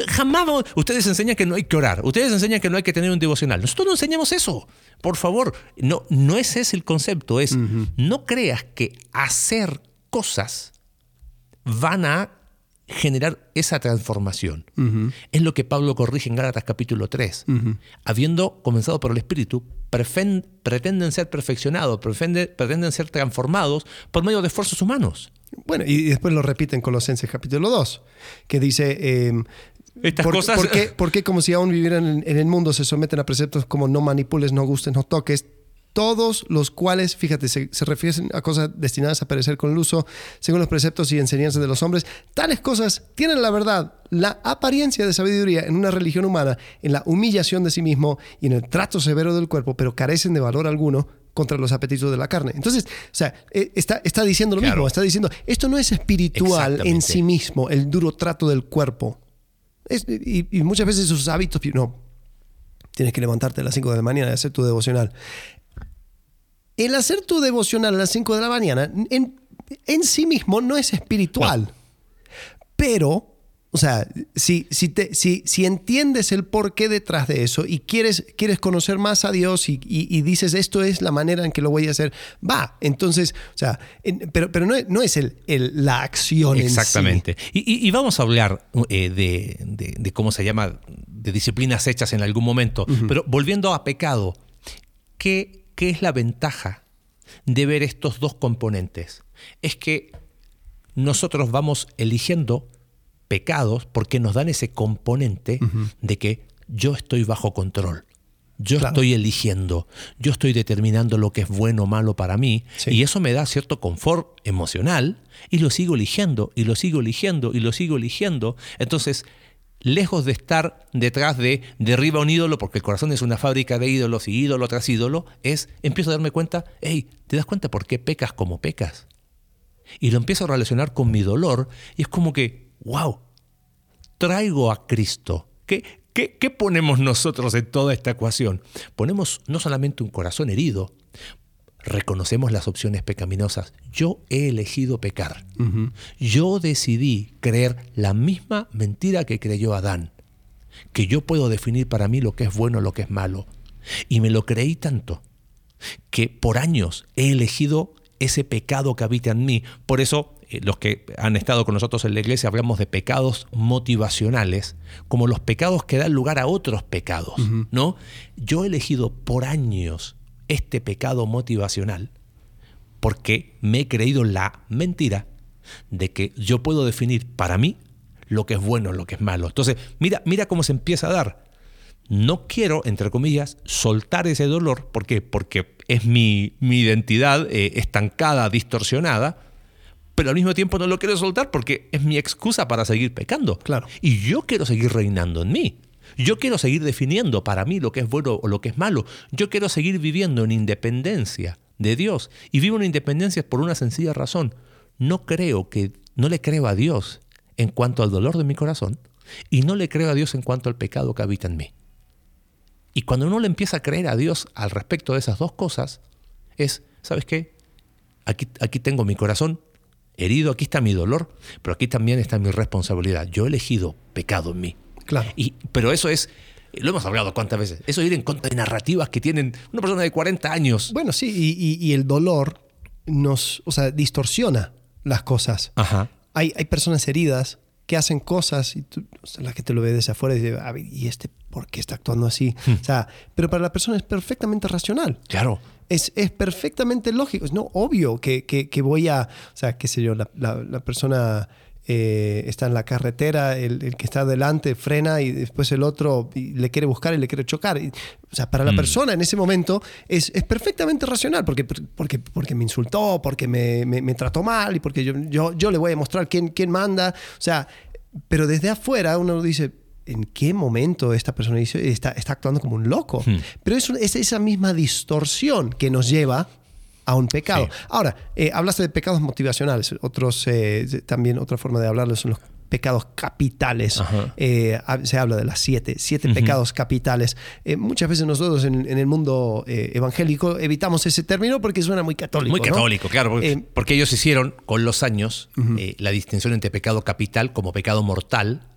Jamás ustedes enseñan que no hay que orar. Ustedes enseñan que no hay que tener un devocional. Nosotros no enseñamos eso. Por favor, no, no ese es el concepto. Es, no creas que hacer cosas van a generar esa transformación. Es lo que Pablo corrige en Gálatas capítulo 3. Habiendo comenzado por el Espíritu, pretenden ser perfeccionados, pretenden ser transformados por medio de esfuerzos humanos. Bueno, y después lo repite en Colosenses capítulo 2, que dice... Em, Estas cosas... ¿por qué, como si aún vivieran en, el mundo se someten a preceptos como no manipules, no gustes, no toques? Todos los cuales, fíjate, se, refieren a cosas destinadas a perecer con el uso, según los preceptos y enseñanzas de los hombres. Tales cosas tienen la verdad, la apariencia de sabiduría en una religión humana, en la humillación de sí mismo y en el trato severo del cuerpo, pero carecen de valor alguno contra los apetitos de la carne. Entonces, o sea, eh, está, está diciendo lo mismo, está diciendo, esto no es espiritual en sí mismo, el duro trato del cuerpo. y, y, muchas veces sus hábitos, no, tienes que levantarte a las 5 de la mañana y hacer tu devocional el hacer tu devocional a las 5 de la mañana en, sí mismo no es espiritual. Pero, o sea, si, si, te, si, si, entiendes el porqué detrás de eso y quieres, quieres conocer más a Dios y, dices esto es la manera en que lo voy a hacer, va. Entonces, o sea, pero, pero no, es, no es el, la acción. Exactamente. En sí. Y, vamos a hablar eh, de, cómo se llama, de disciplinas hechas en algún momento. Pero volviendo a pecado, ¿qué ¿Qué es la ventaja de ver estos dos componentes? Es que nosotros vamos eligiendo pecados porque nos dan ese componente de que yo estoy bajo control. Yo estoy eligiendo, yo estoy determinando lo que es bueno o malo para mí y eso me da cierto confort emocional y lo sigo eligiendo y lo sigo eligiendo y lo sigo eligiendo. Entonces, lejos de estar detrás de derriba un ídolo, porque el corazón es una fábrica de ídolos y ídolo tras ídolo, es, empiezo a darme cuenta, hey, ¿te das cuenta por qué pecas como pecas? Y lo empiezo a relacionar con mi dolor y es como que, wow, traigo a Cristo. ¿Qué, qué, qué ponemos nosotros en toda esta ecuación? Ponemos no solamente un corazón herido, reconocemos las opciones pecaminosas. Yo he elegido pecar. Yo decidí creer la misma mentira que creyó Adán, que yo puedo definir para mí lo que es bueno, lo que es malo. Y me lo creí tanto que por años he elegido ese pecado que habita en mí. Por eso eh, los que han estado con nosotros en la iglesia hablamos de pecados motivacionales, como los pecados que dan lugar a otros pecados, ¿no? Yo he elegido por años este pecado motivacional porque me he creído la mentira de que yo puedo definir para mí lo que es bueno, lo que es malo. Entonces, mira, mira cómo se empieza a dar. No quiero, entre comillas, soltar ese dolor. ¿Por qué? Porque es mi, mi identidad eh, estancada, distorsionada, pero al mismo tiempo no lo quiero soltar porque es mi excusa para seguir pecando. Claro. Y yo quiero seguir reinando en mí. Yo quiero seguir definiendo para mí lo que es bueno o lo que es malo. Yo quiero seguir viviendo en independencia de Dios. Y vivo en independencia por una sencilla razón. No creo que, no le creo a Dios en cuanto al dolor de mi corazón y no le creo a Dios en cuanto al pecado que habita en mí. Y cuando uno le empieza a creer a Dios al respecto de esas dos cosas, es, ¿sabes qué? Aquí, aquí tengo mi corazón herido, aquí está mi dolor, pero aquí también está mi responsabilidad. Yo he elegido pecado en mí. Claro. Y, pero eso es, lo hemos hablado cuántas veces, eso es ir en contra de narrativas que tienen una persona de 40 años. Bueno, sí, y, el dolor nos, o sea, distorsiona las cosas. Ajá. Hay, hay personas heridas que hacen cosas y tú, o sea, la gente lo ve desde afuera y dice, "A ver, ¿y este por qué está actuando así? O sea, pero para la persona es perfectamente racional. Claro. Es, es perfectamente lógico. Es no obvio que, que- que voy a, o sea, qué sé yo, la, la- la persona eh, está en la carretera, el, el que está adelante frena y después el otro le quiere buscar y le quiere chocar. Y, o sea, para la persona en ese momento es, es perfectamente racional porque, porque, porque me insultó, porque me, me- me trató mal y porque yo, yo, yo le voy a mostrar quién, quién manda. O sea, pero desde afuera uno dice, ¿en qué momento esta persona está, está actuando como un loco? Pero es, un- es esa misma distorsión que nos lleva a un pecado. Sí. Ahora, eh, hablaste de pecados motivacionales. Otros, eh, también otra forma de hablarlos son los pecados capitales. Eh, se habla de las siete, siete pecados capitales. Eh, muchas veces nosotros en, en el mundo eh, evangélico evitamos ese término porque suena muy católico. Muy ¿no? católico, claro. Porque, porque ellos hicieron con los años la distinción entre pecado capital como pecado mortal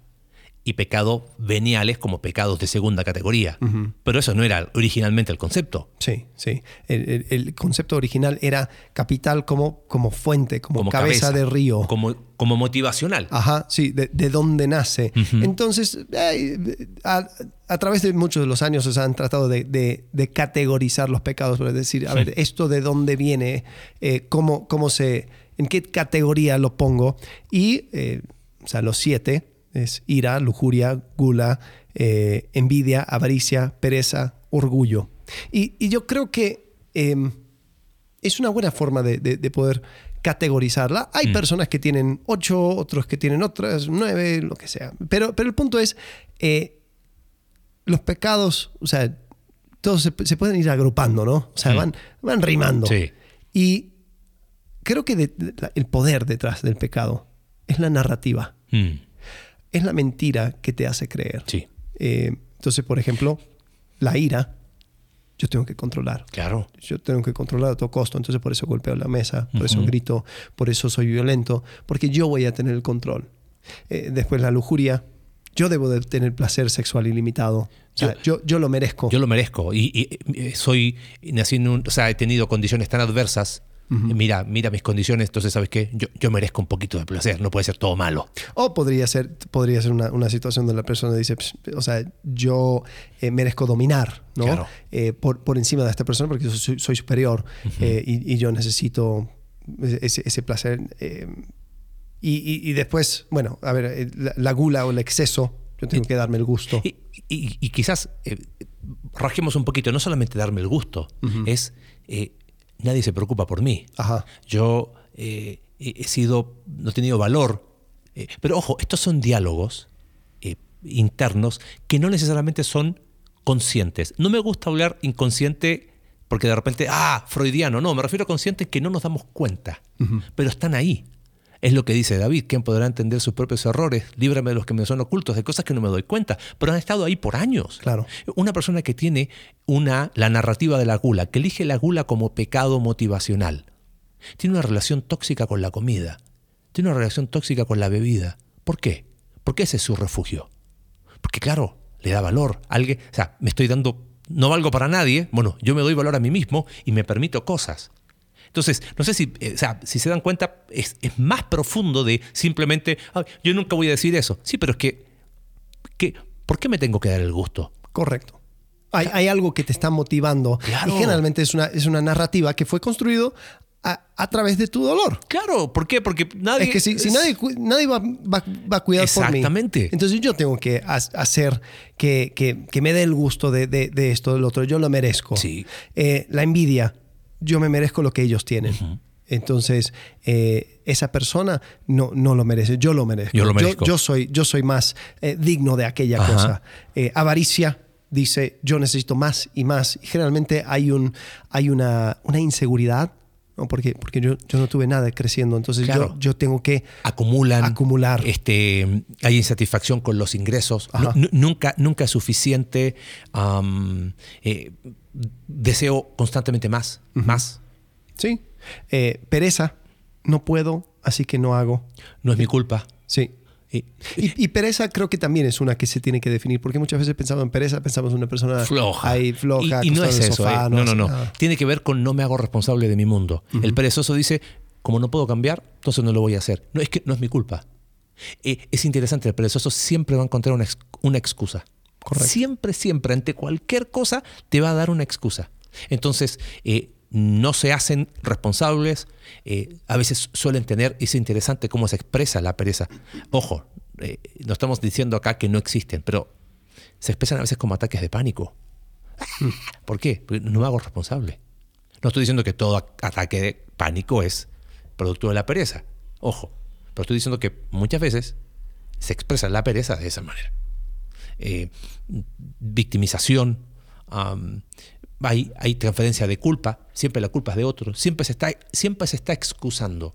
y pecado veniales como pecados de segunda categoría. Pero eso no era originalmente el concepto. Sí, sí. El, el- el concepto original era capital como, como fuente, como, Como cabeza, de río. Como, como motivacional. Ajá, sí, de, de dónde nace. Entonces, eh, a, a través de muchos de los años se han tratado de, de- de categorizar los pecados, es decir, a ver, esto de dónde viene, eh, cómo, cómo se, en qué categoría lo pongo. Y, eh, o sea, los siete es ira, lujuria, gula, eh, envidia, avaricia, pereza, orgullo. Y, y yo creo que... em, es una buena forma de, de- de poder categorizarla. Hay personas que tienen ocho, otros que tienen otras, nueve, lo que sea. Pero, pero el punto es, eh, los pecados, o sea, todos se, se pueden ir agrupando, ¿no? O sea, Mm. van, van rimando. Sí. Y creo que de- de- la- el poder detrás del pecado es la narrativa, Mm, es la mentira que te hace creer. sí, Eh, entonces, por ejemplo, la ira, yo tengo que controlar claro. yo tengo que controlar a todo costo, entonces por eso golpeo la mesa, por eso grito, por eso soy violento, porque yo voy a tener el control. Eh, después la lujuria, yo debo de tener placer sexual ilimitado, o sea, yo, yo lo merezco. Yo lo merezco. Y, y, eh, soy, nací en un, o sea, he tenido condiciones tan adversas. Mira, mira mis condiciones, entonces, ¿sabes qué? Yo, yo merezco un poquito de placer, no puede ser todo malo. O podría ser, podría ser una, una situación donde la persona dice, "Ps, o sea, yo eh, merezco dominar, ¿no? Claro. Eh, por, por encima de esta persona porque yo soy, soy superior eh, y, y yo necesito ese, ese placer. y, y- y después, bueno, a ver, la, la gula o el exceso, yo tengo que darme el gusto. Y, quizás rasquemos un poquito, no solamente darme el gusto, es eh, nadie se preocupa por mí. Ajá. Yo eh, he he sido, no he tenido valor. eh, pero ojo, estos son diálogos eh, internos que no necesariamente son conscientes. No me gusta hablar inconsciente porque de repente, ah, freudiano, no, me refiero a conscientes que no nos damos cuenta, pero están ahí. Es lo que dice David, ¿quién podrá entender sus propios errores? Líbrame de los que me son ocultos, de cosas que no me doy cuenta, pero han estado ahí por años. Claro. Una persona que tiene una, la narrativa de la gula, que elige la gula como pecado motivacional, tiene una relación tóxica con la comida, tiene una relación tóxica con la bebida. ¿Por qué? Porque ese es su refugio. Porque claro, le da valor. Alguien, o sea, me estoy dando, no valgo para nadie, bueno, yo me doy valor a mí mismo y me permito cosas. Entonces, no sé si, eh, o sea, si se dan cuenta, es, es más profundo de simplemente, "Ay, yo nunca voy a decir eso. Sí, pero es que, que, ¿por qué me tengo que dar el gusto? Correcto. Hay, hay algo que te está motivando Claro. y generalmente es una, es una narrativa que fue construido a, a través de tu dolor. Claro, ¿por qué? Porque nadie... Es que si, si es- nadie, nadie va, va- va a cuidar por mí. Exactamente. Entonces yo tengo que ha- hacer que, que- que me dé el gusto de, de- de esto, del otro. Yo lo merezco. Sí. Eh, la envidia, yo me merezco lo que ellos tienen. Entonces, eh, esa persona no, no lo merece, yo lo merezco. Yo lo merezco. Yo, soy, yo soy más eh, digno de aquella Ajá. cosa. Eh, avaricia dice, yo necesito más y más. Y generalmente hay, un, hay una, una inseguridad, ¿no? porque, porque yo, yo no tuve nada creciendo. Entonces Claro. yo, yo tengo que acumulan, Acumular. Este, hay insatisfacción con los ingresos, nunca, nunca es suficiente, deseo constantemente más, más. Sí. Eh, pereza, no puedo, así que no hago. No es mi culpa. Sí. Y- pereza creo que también es una que se tiene que definir, porque muchas veces pensamos en pereza, pensamos en una persona floja. ahí floja, Y, y no es eso. sofá, eh. No, no, no. nada. Tiene que ver con no me hago responsable de mi mundo. El perezoso dice, como no puedo cambiar, entonces no lo voy a hacer. No, es que no es mi culpa. Eh, es interesante, el perezoso siempre va a encontrar una excusa. Correcto. Siempre, siempre, ante cualquier cosa, te va a dar una excusa. Entonces, eh, no se hacen responsables, eh, a veces suelen tener, es interesante cómo se expresa la pereza. Ojo, eh, no estamos diciendo acá que no existen, pero se expresan a veces como ataques de pánico. ¿Por qué? Porque no me hago responsable. No estoy diciendo que todo ataque de pánico es producto de la pereza. Ojo, pero estoy diciendo que muchas veces se expresa la pereza de esa manera. Eh, victimización, hay, hay transferencia de culpa, siempre la culpa es de otro, siempre se, está, siempre se está excusando.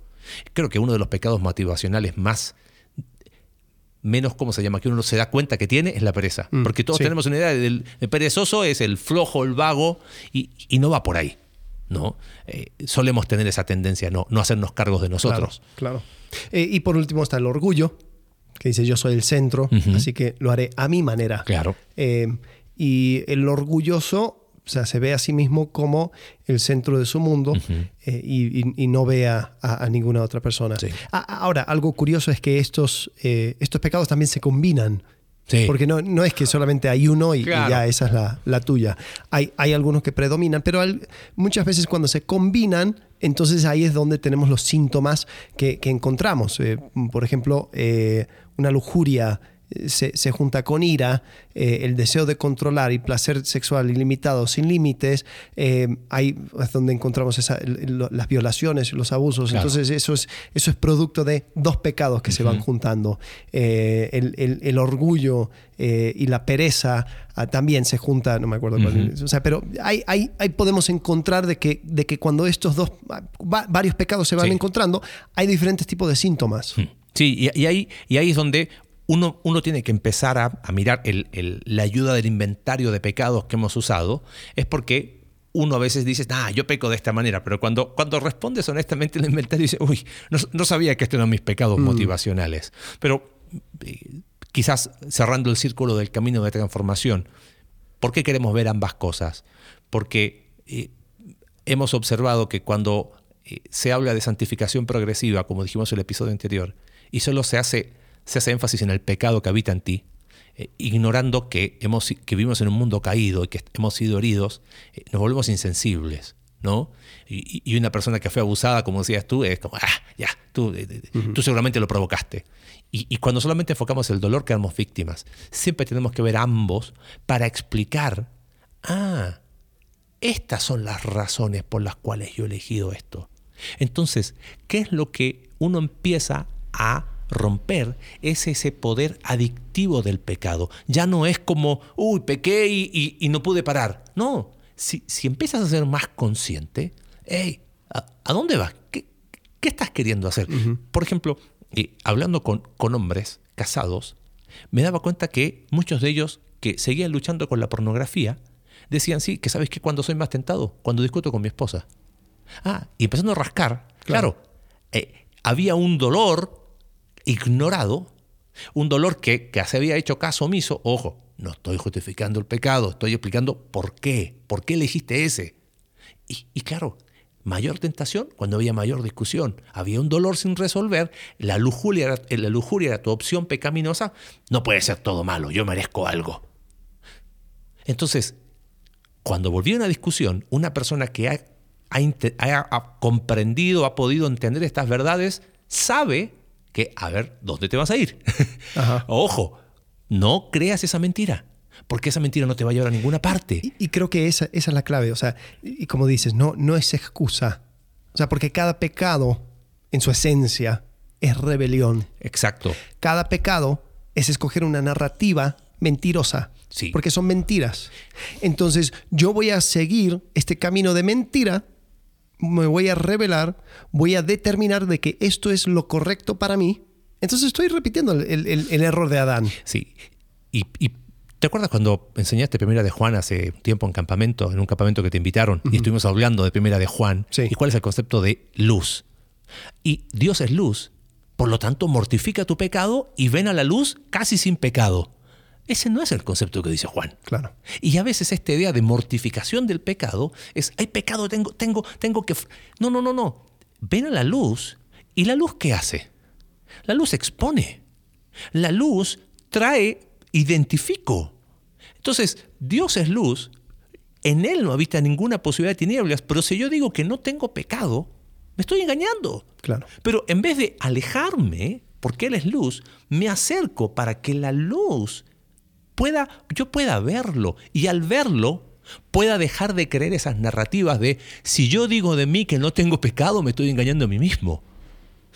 Creo que uno de los pecados motivacionales más, menos, ¿cómo se llama? Que uno se da cuenta que tiene es la pereza. Mm, Porque todos sí. tenemos una idea del el perezoso es el flojo, el vago, y, y no va por ahí. ¿no? Eh, solemos tener esa tendencia, no, no hacernos cargos de nosotros. Claro. claro. Eh, y por último está el orgullo, que dice yo soy el centro, Ujú. así que lo haré a mi manera. Claro. Eh, y el orgulloso, o sea, se ve a sí mismo como el centro de su mundo eh, y, y- y no ve a, a- a ninguna otra persona. Sí. A- ahora, algo curioso es que estos, eh, estos pecados también se combinan. Sí. Porque no, no es que solamente hay uno y, y Claro. ya esa es la, la tuya. Hay, hay algunos que predominan, pero al- muchas veces cuando se combinan, entonces ahí es donde tenemos los síntomas que, que encontramos. Eh, por ejemplo, eh, una lujuria eh, se, se junta con ira, eh, el deseo de controlar y placer sexual ilimitado sin límites, eh, ahí es donde encontramos esa- el- el- las violaciones y los abusos. Claro. Entonces eso es, eso es producto de dos pecados que se van juntando. Eh, el, el- el orgullo y la pereza ah, también se juntan, no me acuerdo cuál es. O sea, pero ahí, ahí, ahí podemos encontrar de que, de que cuando estos dos, ah, va- varios pecados se van Sí. encontrando, hay diferentes tipos de síntomas. Sí, y, y ahí, y ahí es donde uno, uno tiene que empezar a, a mirar el- el- la ayuda del inventario de pecados que hemos usado, es porque uno a veces dice, ah, yo peco de esta manera, pero cuando, cuando respondes honestamente el inventario dice, uy, no, no sabía que estos eran mis pecados motivacionales. Pero eh, quizás cerrando el círculo del camino de transformación, ¿por qué queremos ver ambas cosas? Porque eh, hemos observado que cuando eh, se habla de santificación progresiva, como dijimos en el episodio anterior, y solo se hace, se hace énfasis en el pecado que habita en ti, eh, ignorando que, hemos, que vivimos en un mundo caído y que hemos sido heridos, eh, nos volvemos insensibles. ¿no? Y, y una persona que fue abusada, como decías tú, es como, ah, ya, tú, eh, tú seguramente lo provocaste. Y, y cuando solamente enfocamos el dolor, quedamos víctimas. Siempre tenemos que ver ambos para explicar, ah, estas son las razones por las cuales yo he elegido esto. Entonces, ¿qué es lo que uno empieza a romper? Es ese poder adictivo del pecado. Ya no es como, uy, pequé y, y- y no pude parar. No, si, si empiezas a ser más consciente, hey, ¿a, a dónde vas? ¿Qué, qué estás queriendo hacer? Por ejemplo, eh, hablando con, con hombres casados, me daba cuenta que muchos de ellos que seguían luchando con la pornografía, decían, sí, que sabes que cuando soy más tentado, cuando discuto con mi esposa. Ah, y empezando a rascar, claro, Claro. eh, había un dolor ignorado, un dolor que, que se había hecho caso omiso. Ojo, no estoy justificando el pecado, estoy explicando por qué, por qué elegiste ese. Y, y claro, mayor tentación cuando había mayor discusión. Había un dolor sin resolver, la lujuria, la era tu opción pecaminosa. No puede ser todo malo, yo merezco algo. Entonces, cuando volvió una discusión, una persona que ha, ha- ha comprendido, ha podido entender estas verdades, sabe que, a ver, ¿dónde te vas a ir? Ajá. Ojo, no creas esa mentira, porque esa mentira no te va a llevar a ninguna parte. Y, y creo que esa, esa es la clave. O sea, y, y como dices, no, no es excusa. O sea, porque cada pecado, en su esencia, es rebelión. Exacto. Cada pecado es escoger una narrativa mentirosa. Sí. Porque son mentiras. Entonces, yo voy a seguir este camino de mentira, me voy a revelar, voy a determinar de que esto es lo correcto para mí. Entonces estoy repitiendo el, el- el- error de Adán. Sí. Y, y ¿te acuerdas cuando enseñaste Primera de Juan hace un tiempo en campamento, en un campamento que te invitaron, y estuvimos hablando de Primera de Juan? Sí. ¿Y cuál es el concepto de luz? Y Dios es luz, por lo tanto mortifica tu pecado y ven a la luz casi sin pecado. Ese no es el concepto que dice Juan. Claro. Y a veces esta idea de mortificación del pecado es, hay pecado, tengo, tengo, tengo que... f-". No, no, no, no. Ven a la luz y la luz ¿qué hace? La luz expone. La luz trae, identifico. Entonces, Dios es luz, en Él no habita ninguna posibilidad de tinieblas, pero si yo digo que no tengo pecado, me estoy engañando. Claro. Pero en vez de alejarme, porque Él es luz, me acerco para que la luz pueda, yo pueda verlo. Y al verlo, pueda dejar de creer esas narrativas de si yo digo de mí que no tengo pecado, me estoy engañando a mí mismo.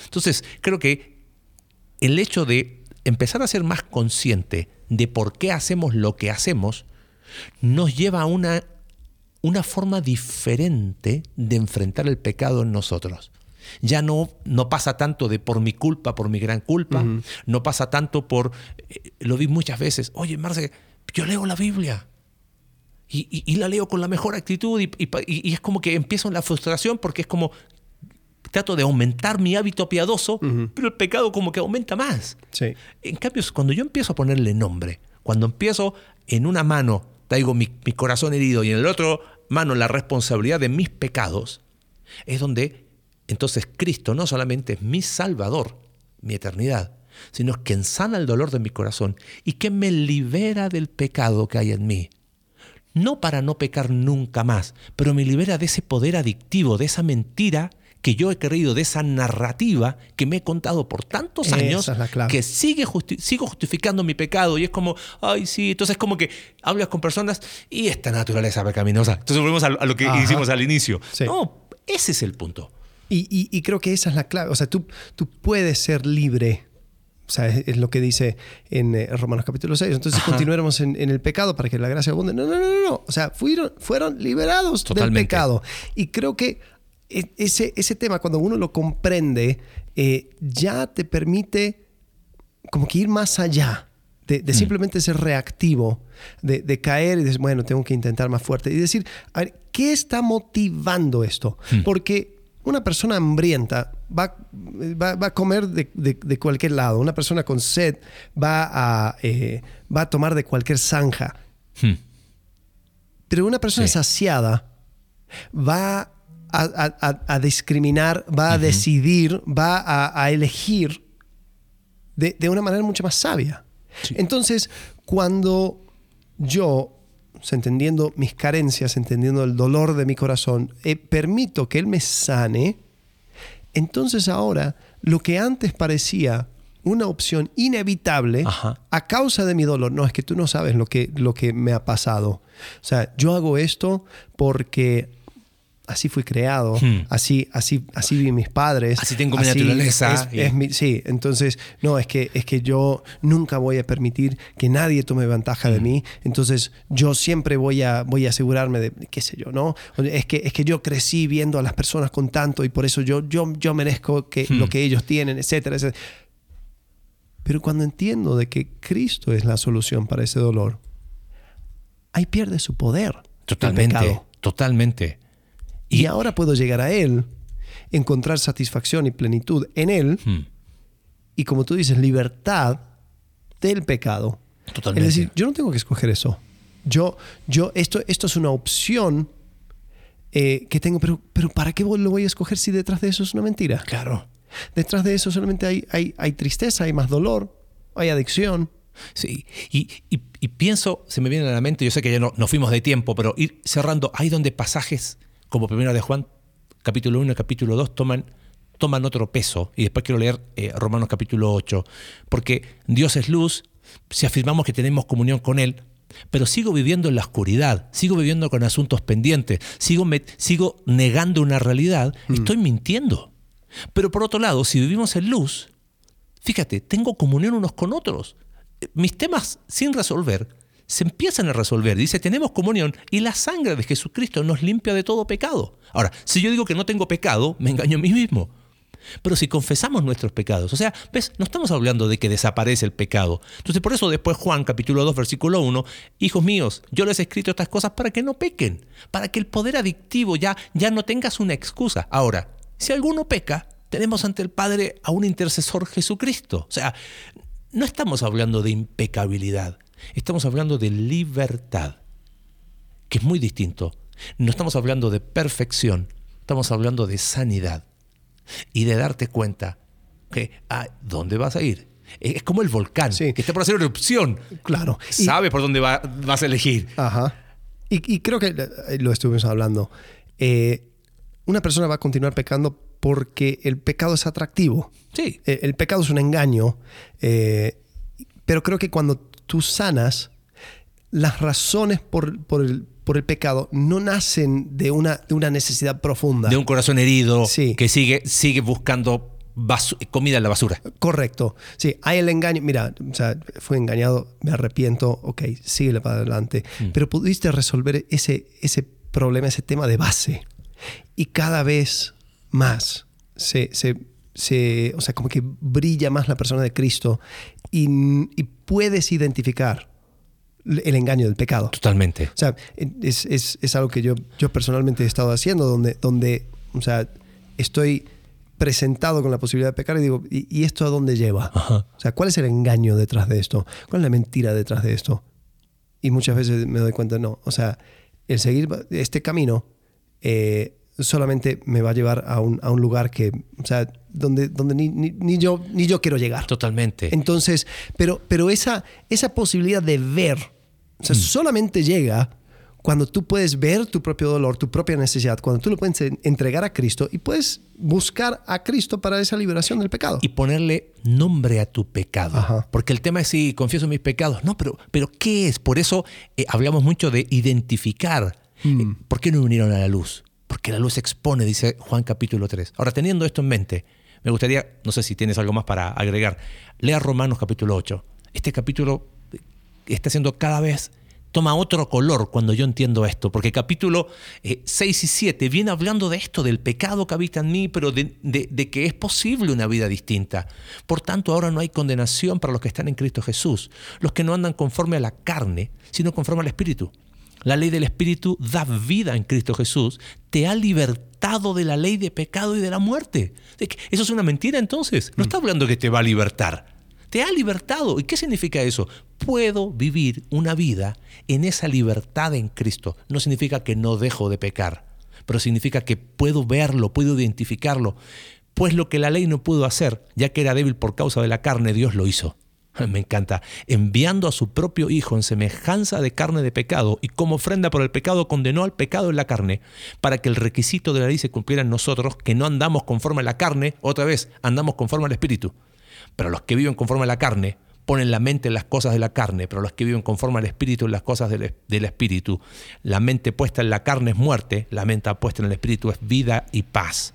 Entonces, creo que el hecho de empezar a ser más consciente de por qué hacemos lo que hacemos, nos lleva a una, una forma diferente de enfrentar el pecado en nosotros. Ya no, no pasa tanto de por mi culpa, por mi gran culpa, no pasa tanto por, eh, lo vi muchas veces, oye Marce, yo leo la Biblia, y, la leo con la mejor actitud y, y, es como que empiezo en la frustración porque es como trato de aumentar mi hábito piadoso, pero el pecado como que aumenta más. Sí. En cambio, cuando yo empiezo a ponerle nombre, cuando empiezo en una mano, traigo mi, mi corazón herido y en el otro mano la responsabilidad de mis pecados, es donde entonces Cristo no solamente es mi Salvador, mi eternidad, sino quien sana el dolor de mi corazón y que me libera del pecado que hay en mí no para no pecar nunca más, pero me libera de ese poder adictivo, de esa mentira que yo he creído, de esa narrativa que me he contado por tantos años, que sigue sigo justificando mi pecado y es como, ay, sí, entonces es como que hablas con personas y esta naturaleza pecaminosa. Entonces volvemos a, lo que hicimos al inicio. No, ese es el punto. Y, creo que esa es la clave. O sea, tú, tú puedes ser libre o sea, es, lo que dice en eh, Romanos capítulo 6. Entonces continuemos en, el pecado para que la gracia abunde. No, no, no, no. O sea, fueron, fueron liberados del pecado. Y creo que e, ese, ese tema, cuando uno lo comprende, eh, ya te permite como que ir más allá. De, mm. simplemente ser reactivo, de, caer y decir, bueno, tengo que intentar más fuerte. Y decir, a ver, ¿qué está motivando esto? Mm. Porque una persona hambrienta va, va, a comer de, cualquier lado. Una persona con sed va a, eh, va a tomar de cualquier zanja. Hmm. Pero una persona saciada va a, discriminar, va a decidir, va a, elegir de, una manera mucho más sabia. Entonces, cuando yo entendiendo mis carencias, entendiendo el dolor de mi corazón, eh, permito que Él me sane, entonces ahora lo que antes parecía una opción inevitable a causa de mi dolor, no, es que tú no sabes lo que, lo que me ha pasado. O sea, yo hago esto porque así fui creado, hmm. así, así, así vi mis padres. Así tengo mi naturaleza. sí, entonces, no, es que, es que yo nunca voy a permitir que nadie tome ventaja de hmm. mí, entonces yo siempre voy a, voy a asegurarme de, qué sé yo, ¿no? Es que, es que yo crecí viendo a las personas con tanto y por eso yo, yo, yo merezco que, hmm. lo que ellos tienen, etcétera, etcétera. Pero cuando entiendo de que Cristo es la solución para ese dolor, ahí pierde su poder. Totalmente, totalmente. Y, ahora puedo llegar a Él, encontrar satisfacción y plenitud en Él, hmm. y como tú dices, libertad del pecado. Totalmente. Es decir, yo no tengo que escoger eso. Yo, yo, esto, esto es una opción eh, que tengo, pero, pero ¿para qué lo voy a escoger si detrás de eso es una mentira? Claro. Detrás de eso solamente hay, hay, hay tristeza, hay más dolor, hay adicción. Sí, y, y, pienso, se me viene a la mente, yo sé que ya no, nos fuimos de tiempo, pero ir cerrando, hay donde pasajes como primera de Juan, capítulo 1 y capítulo 2, toman, toman otro peso. Y después quiero leer eh, Romanos capítulo 8, porque Dios es luz, si afirmamos que tenemos comunión con Él, pero sigo viviendo en la oscuridad, sigo viviendo con asuntos pendientes, sigo, sigo negando una realidad, mm. estoy mintiendo. Pero por otro lado, si vivimos en luz, fíjate, tengo comunión unos con otros. Mis temas sin resolver se empiezan a resolver. Dice, tenemos comunión y la sangre de Jesucristo nos limpia de todo pecado. Ahora, si yo digo que no tengo pecado, me engaño a mí mismo. Pero si confesamos nuestros pecados, o sea, ves, no estamos hablando de que desaparece el pecado. Entonces, por eso después Juan capítulo 2 versículo 1, hijos míos, yo les he escrito estas cosas para que no pequen, para que el poder adictivo ya, ya no tengas una excusa. Ahora, si alguno peca, tenemos ante el Padre a un intercesor Jesucristo. O sea, no estamos hablando de impecabilidad, Estamos hablando de libertad, que es muy distinto. No estamos hablando de perfección, estamos hablando de sanidad y de darte cuenta que, ah, ¿dónde vas a ir? Es como el volcán, Sí. que está por hacer erupción. Claro. Y- Sabe por dónde va- vas a elegir. Ajá. Y, y creo que eh, lo estuvimos hablando. Eh, una persona va a continuar pecando porque el pecado es atractivo. Sí. Eh, El pecado es un engaño. eh, pero creo que cuando tú sanas, las razones por, por el, por el pecado no nacen de una, de una necesidad profunda. De un corazón herido Sí. que sigue, sigue buscando comida en la basura. Correcto. Sí, hay el engaño. Mira, o sea, fui engañado, me arrepiento, ok, síguele para adelante. Pero pudiste resolver ese, ese problema, ese tema de base. Y cada vez más se, se- se- o sea, como que brilla más la persona de Cristo y, y puedes identificar el engaño del pecado. Totalmente. O sea, es, es- es algo que yo, yo personalmente he estado haciendo, donde, donde o sea, estoy presentado con la posibilidad de pecar y digo, ¿y, y esto a dónde lleva? Ajá. O sea, ¿cuál es el engaño detrás de esto? ¿Cuál es la mentira detrás de esto? Y muchas veces me doy cuenta, no, o sea, el seguir este camino eh, solamente me va a llevar a un, a un lugar que, o sea, donde, donde ni, ni- ni yo, ni yo quiero llegar. Totalmente. Entonces, pero, pero esa, esa posibilidad de ver, o sea, solamente llega cuando tú puedes ver tu propio dolor, tu propia necesidad, cuando tú lo puedes en- entregar a Cristo y puedes buscar a Cristo para esa liberación del pecado. y ponerle nombre a tu pecado. Ajá. Porque el tema es si confieso mis pecados. No, pero, pero ¿qué es? Por eso eh, hablamos mucho de identificar. Eh, ¿Por qué no vinieron a la luz? Porque la luz expone, dice Juan capítulo 3. Ahora, teniendo esto en mente, me gustaría, no sé si tienes algo más para agregar, lea Romanos capítulo 8. Este capítulo está siendo cada vez toma otro color cuando yo entiendo esto, porque capítulo eh, 6 y 7 viene hablando de esto, del pecado que habita en mí, pero de- de que es posible una vida distinta. Por tanto, ahora no hay condenación para los que están en Cristo Jesús, los que no andan conforme a la carne, sino conforme al Espíritu. La ley del Espíritu da vida en Cristo Jesús, te ha libertado de la ley de pecado y de la muerte. ¿Eso es una mentira entonces? No está hablando que te va a libertar. Te ha libertado. ¿Y qué significa eso? Puedo vivir una vida en esa libertad en Cristo. No significa que no dejo de pecar, pero significa que puedo verlo, puedo identificarlo. Pues lo que la ley no pudo hacer, ya que era débil por causa de la carne, Dios lo hizo. Me encanta. Enviando a su propio Hijo en semejanza de carne de pecado y como ofrenda por el pecado condenó al pecado en la carne, para que el requisito de la ley se cumpliera en nosotros, que no andamos conforme a la carne, otra vez, andamos conforme al Espíritu. Pero los que viven conforme a la carne ponen la mente en las cosas de la carne, pero los que viven conforme al Espíritu en las cosas del, del Espíritu. La mente puesta en la carne es muerte, la mente puesta en el Espíritu es vida y paz.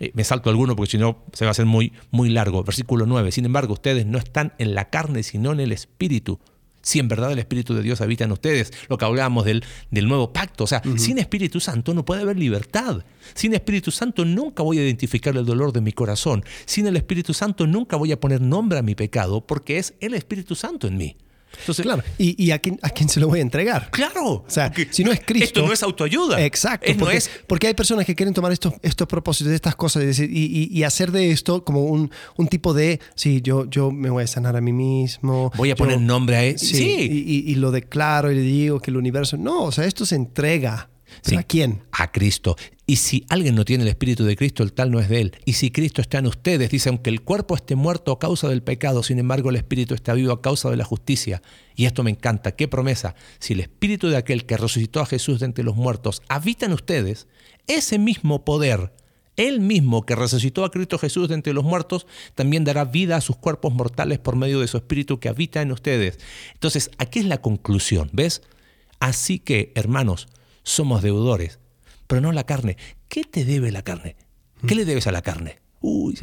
Eh, me salto alguno porque si no se va a hacer muy, muy largo. Versículo 9. Sin embargo, ustedes no están en la carne, sino en el Espíritu. Si en verdad el Espíritu de Dios habita en ustedes, lo que hablábamos del, del nuevo pacto. O sea, sin Espíritu Santo no puede haber libertad. Sin Espíritu Santo nunca voy a identificar el dolor de mi corazón. Sin el Espíritu Santo nunca voy a poner nombre a mi pecado porque es el Espíritu Santo en mí. Entonces, Claro. ¿Y, y a, quién, a quién se lo voy a entregar? Claro. O sea, Porque si no es Cristo. Esto no es autoayuda. Exacto. Es- no porque, es porque hay personas que quieren tomar estos, estos propósitos, estas cosas y, decir- y- y- y hacer de esto como un, un tipo de, sí, yo, yo me voy a sanar a mí mismo. Voy a yo- poner nombre a él. Sí. Sí. Y, lo declaro y le digo que el universo. No, o sea, esto se entrega. ¿Pero Sí. ¿A quién? a Cristo. Y si alguien no tiene el Espíritu de Cristo, el tal no es de él. Y si Cristo está en ustedes, dice, aunque el cuerpo esté muerto a causa del pecado, sin embargo el Espíritu está vivo a causa de la justicia. Y esto me encanta. ¿Qué promesa? Si el Espíritu de aquel que resucitó a Jesús de entre los muertos habita en ustedes, ese mismo poder, él mismo que resucitó a Cristo Jesús de entre los muertos, también dará vida a sus cuerpos mortales por medio de su Espíritu que habita en ustedes. Entonces, aquí es la conclusión, ¿ves? Así que, hermanos, somos deudores, pero no la carne. ¿Qué te debe la carne? ¿Qué le debes a la carne? Uy,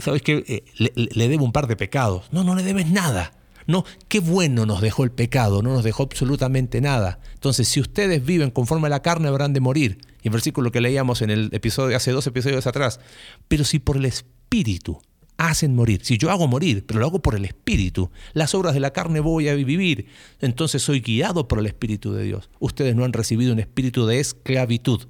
¿sabes qué? Le, le debo un par de pecados. No, no le debes nada. No, qué bueno nos dejó el pecado, no nos dejó absolutamente nada. Entonces, si ustedes viven conforme a la carne, habrán de morir. Y el versículo que leíamos en el episodio, hace dos episodios atrás. Pero si por el Espíritu hacen morir, si yo hago morir, pero lo hago por el Espíritu, las obras de la carne voy a vivir, entonces soy guiado por el Espíritu de Dios. Ustedes no han recibido un espíritu de esclavitud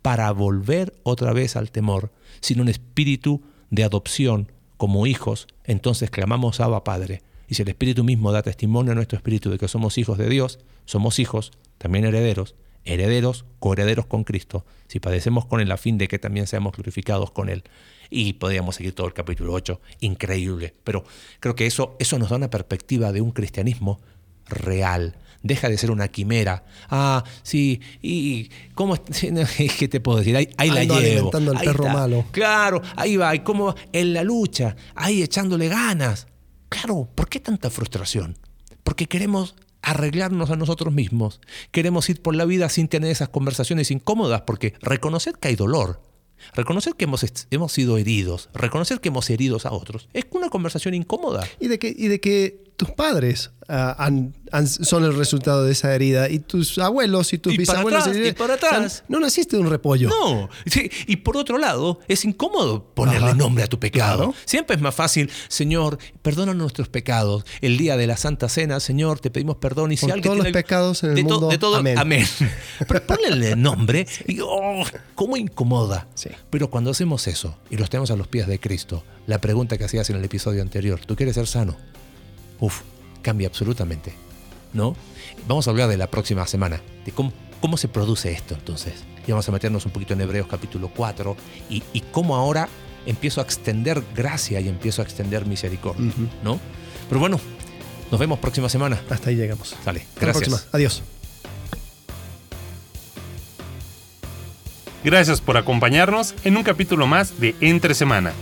para volver otra vez al temor, sino un espíritu de adopción como hijos, entonces clamamos Abba Padre. Y si el Espíritu mismo da testimonio a nuestro espíritu de que somos hijos de Dios, somos hijos, también herederos, herederos, coherederos con Cristo, si padecemos con Él a fin de que también seamos glorificados con Él. Y podríamos seguir todo el capítulo 8, increíble, pero creo que eso, eso nos da una perspectiva de un cristianismo real. Deja de ser una quimera. Ah, sí, y ¿cómo? ¿Qué te puedo decir? Ahí, ahí la llevo. alimentando al Ahí perro está. malo. Claro, ahí va. Y cómo en la lucha, ahí echándole ganas. Claro, ¿por qué tanta frustración? Porque queremos arreglarnos a nosotros mismos. Queremos ir por la vida sin tener esas conversaciones incómodas, porque reconocer que hay dolor, reconocer que hemos, hemos sido heridos, reconocer que hemos herido a otros, es una conversación incómoda. Y de que, y de que tus padres ah, han- han- son el resultado de esa herida y tus abuelos y tus Y para bisabuelos. atrás, y para atrás. No naciste de un repollo. No, sí, y por otro lado, es incómodo ponerle Ajá. nombre a tu pecado. Claro. Siempre es más fácil, Señor, perdona nuestros pecados. El día de la Santa Cena, Señor, te pedimos perdón. Y si Por alguien todos los pecados en el de to- mundo, de todo, amén. amén. Pero ponle nombre y oh, cómo incomoda. Sí. Pero cuando hacemos eso y los tenemos a los pies de Cristo, la pregunta que hacías en el episodio anterior, ¿tú quieres ser sano? Uf, cambia absolutamente. ¿No? Vamos a hablar de la próxima semana, de cómo, cómo se produce esto entonces. Y vamos a meternos un poquito en Hebreos capítulo 4 y, y cómo ahora empiezo a extender gracia y empiezo a extender misericordia. ¿No? Pero bueno, nos vemos próxima semana. Hasta ahí llegamos. Sale, Hasta la gracias. próxima. Adiós. Gracias por acompañarnos en un capítulo más de Entre Semana.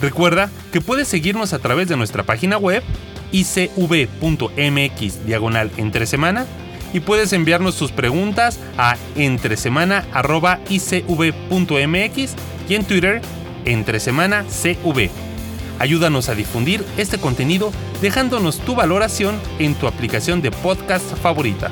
Recuerda que puedes seguirnos a través de nuestra página web icv.mx diagonal entre semana y puedes enviarnos tus preguntas a entresemana.icv.mx y en Twitter entresemanacv. Ayúdanos a difundir este contenido dejándonos tu valoración en tu aplicación de podcast favorita.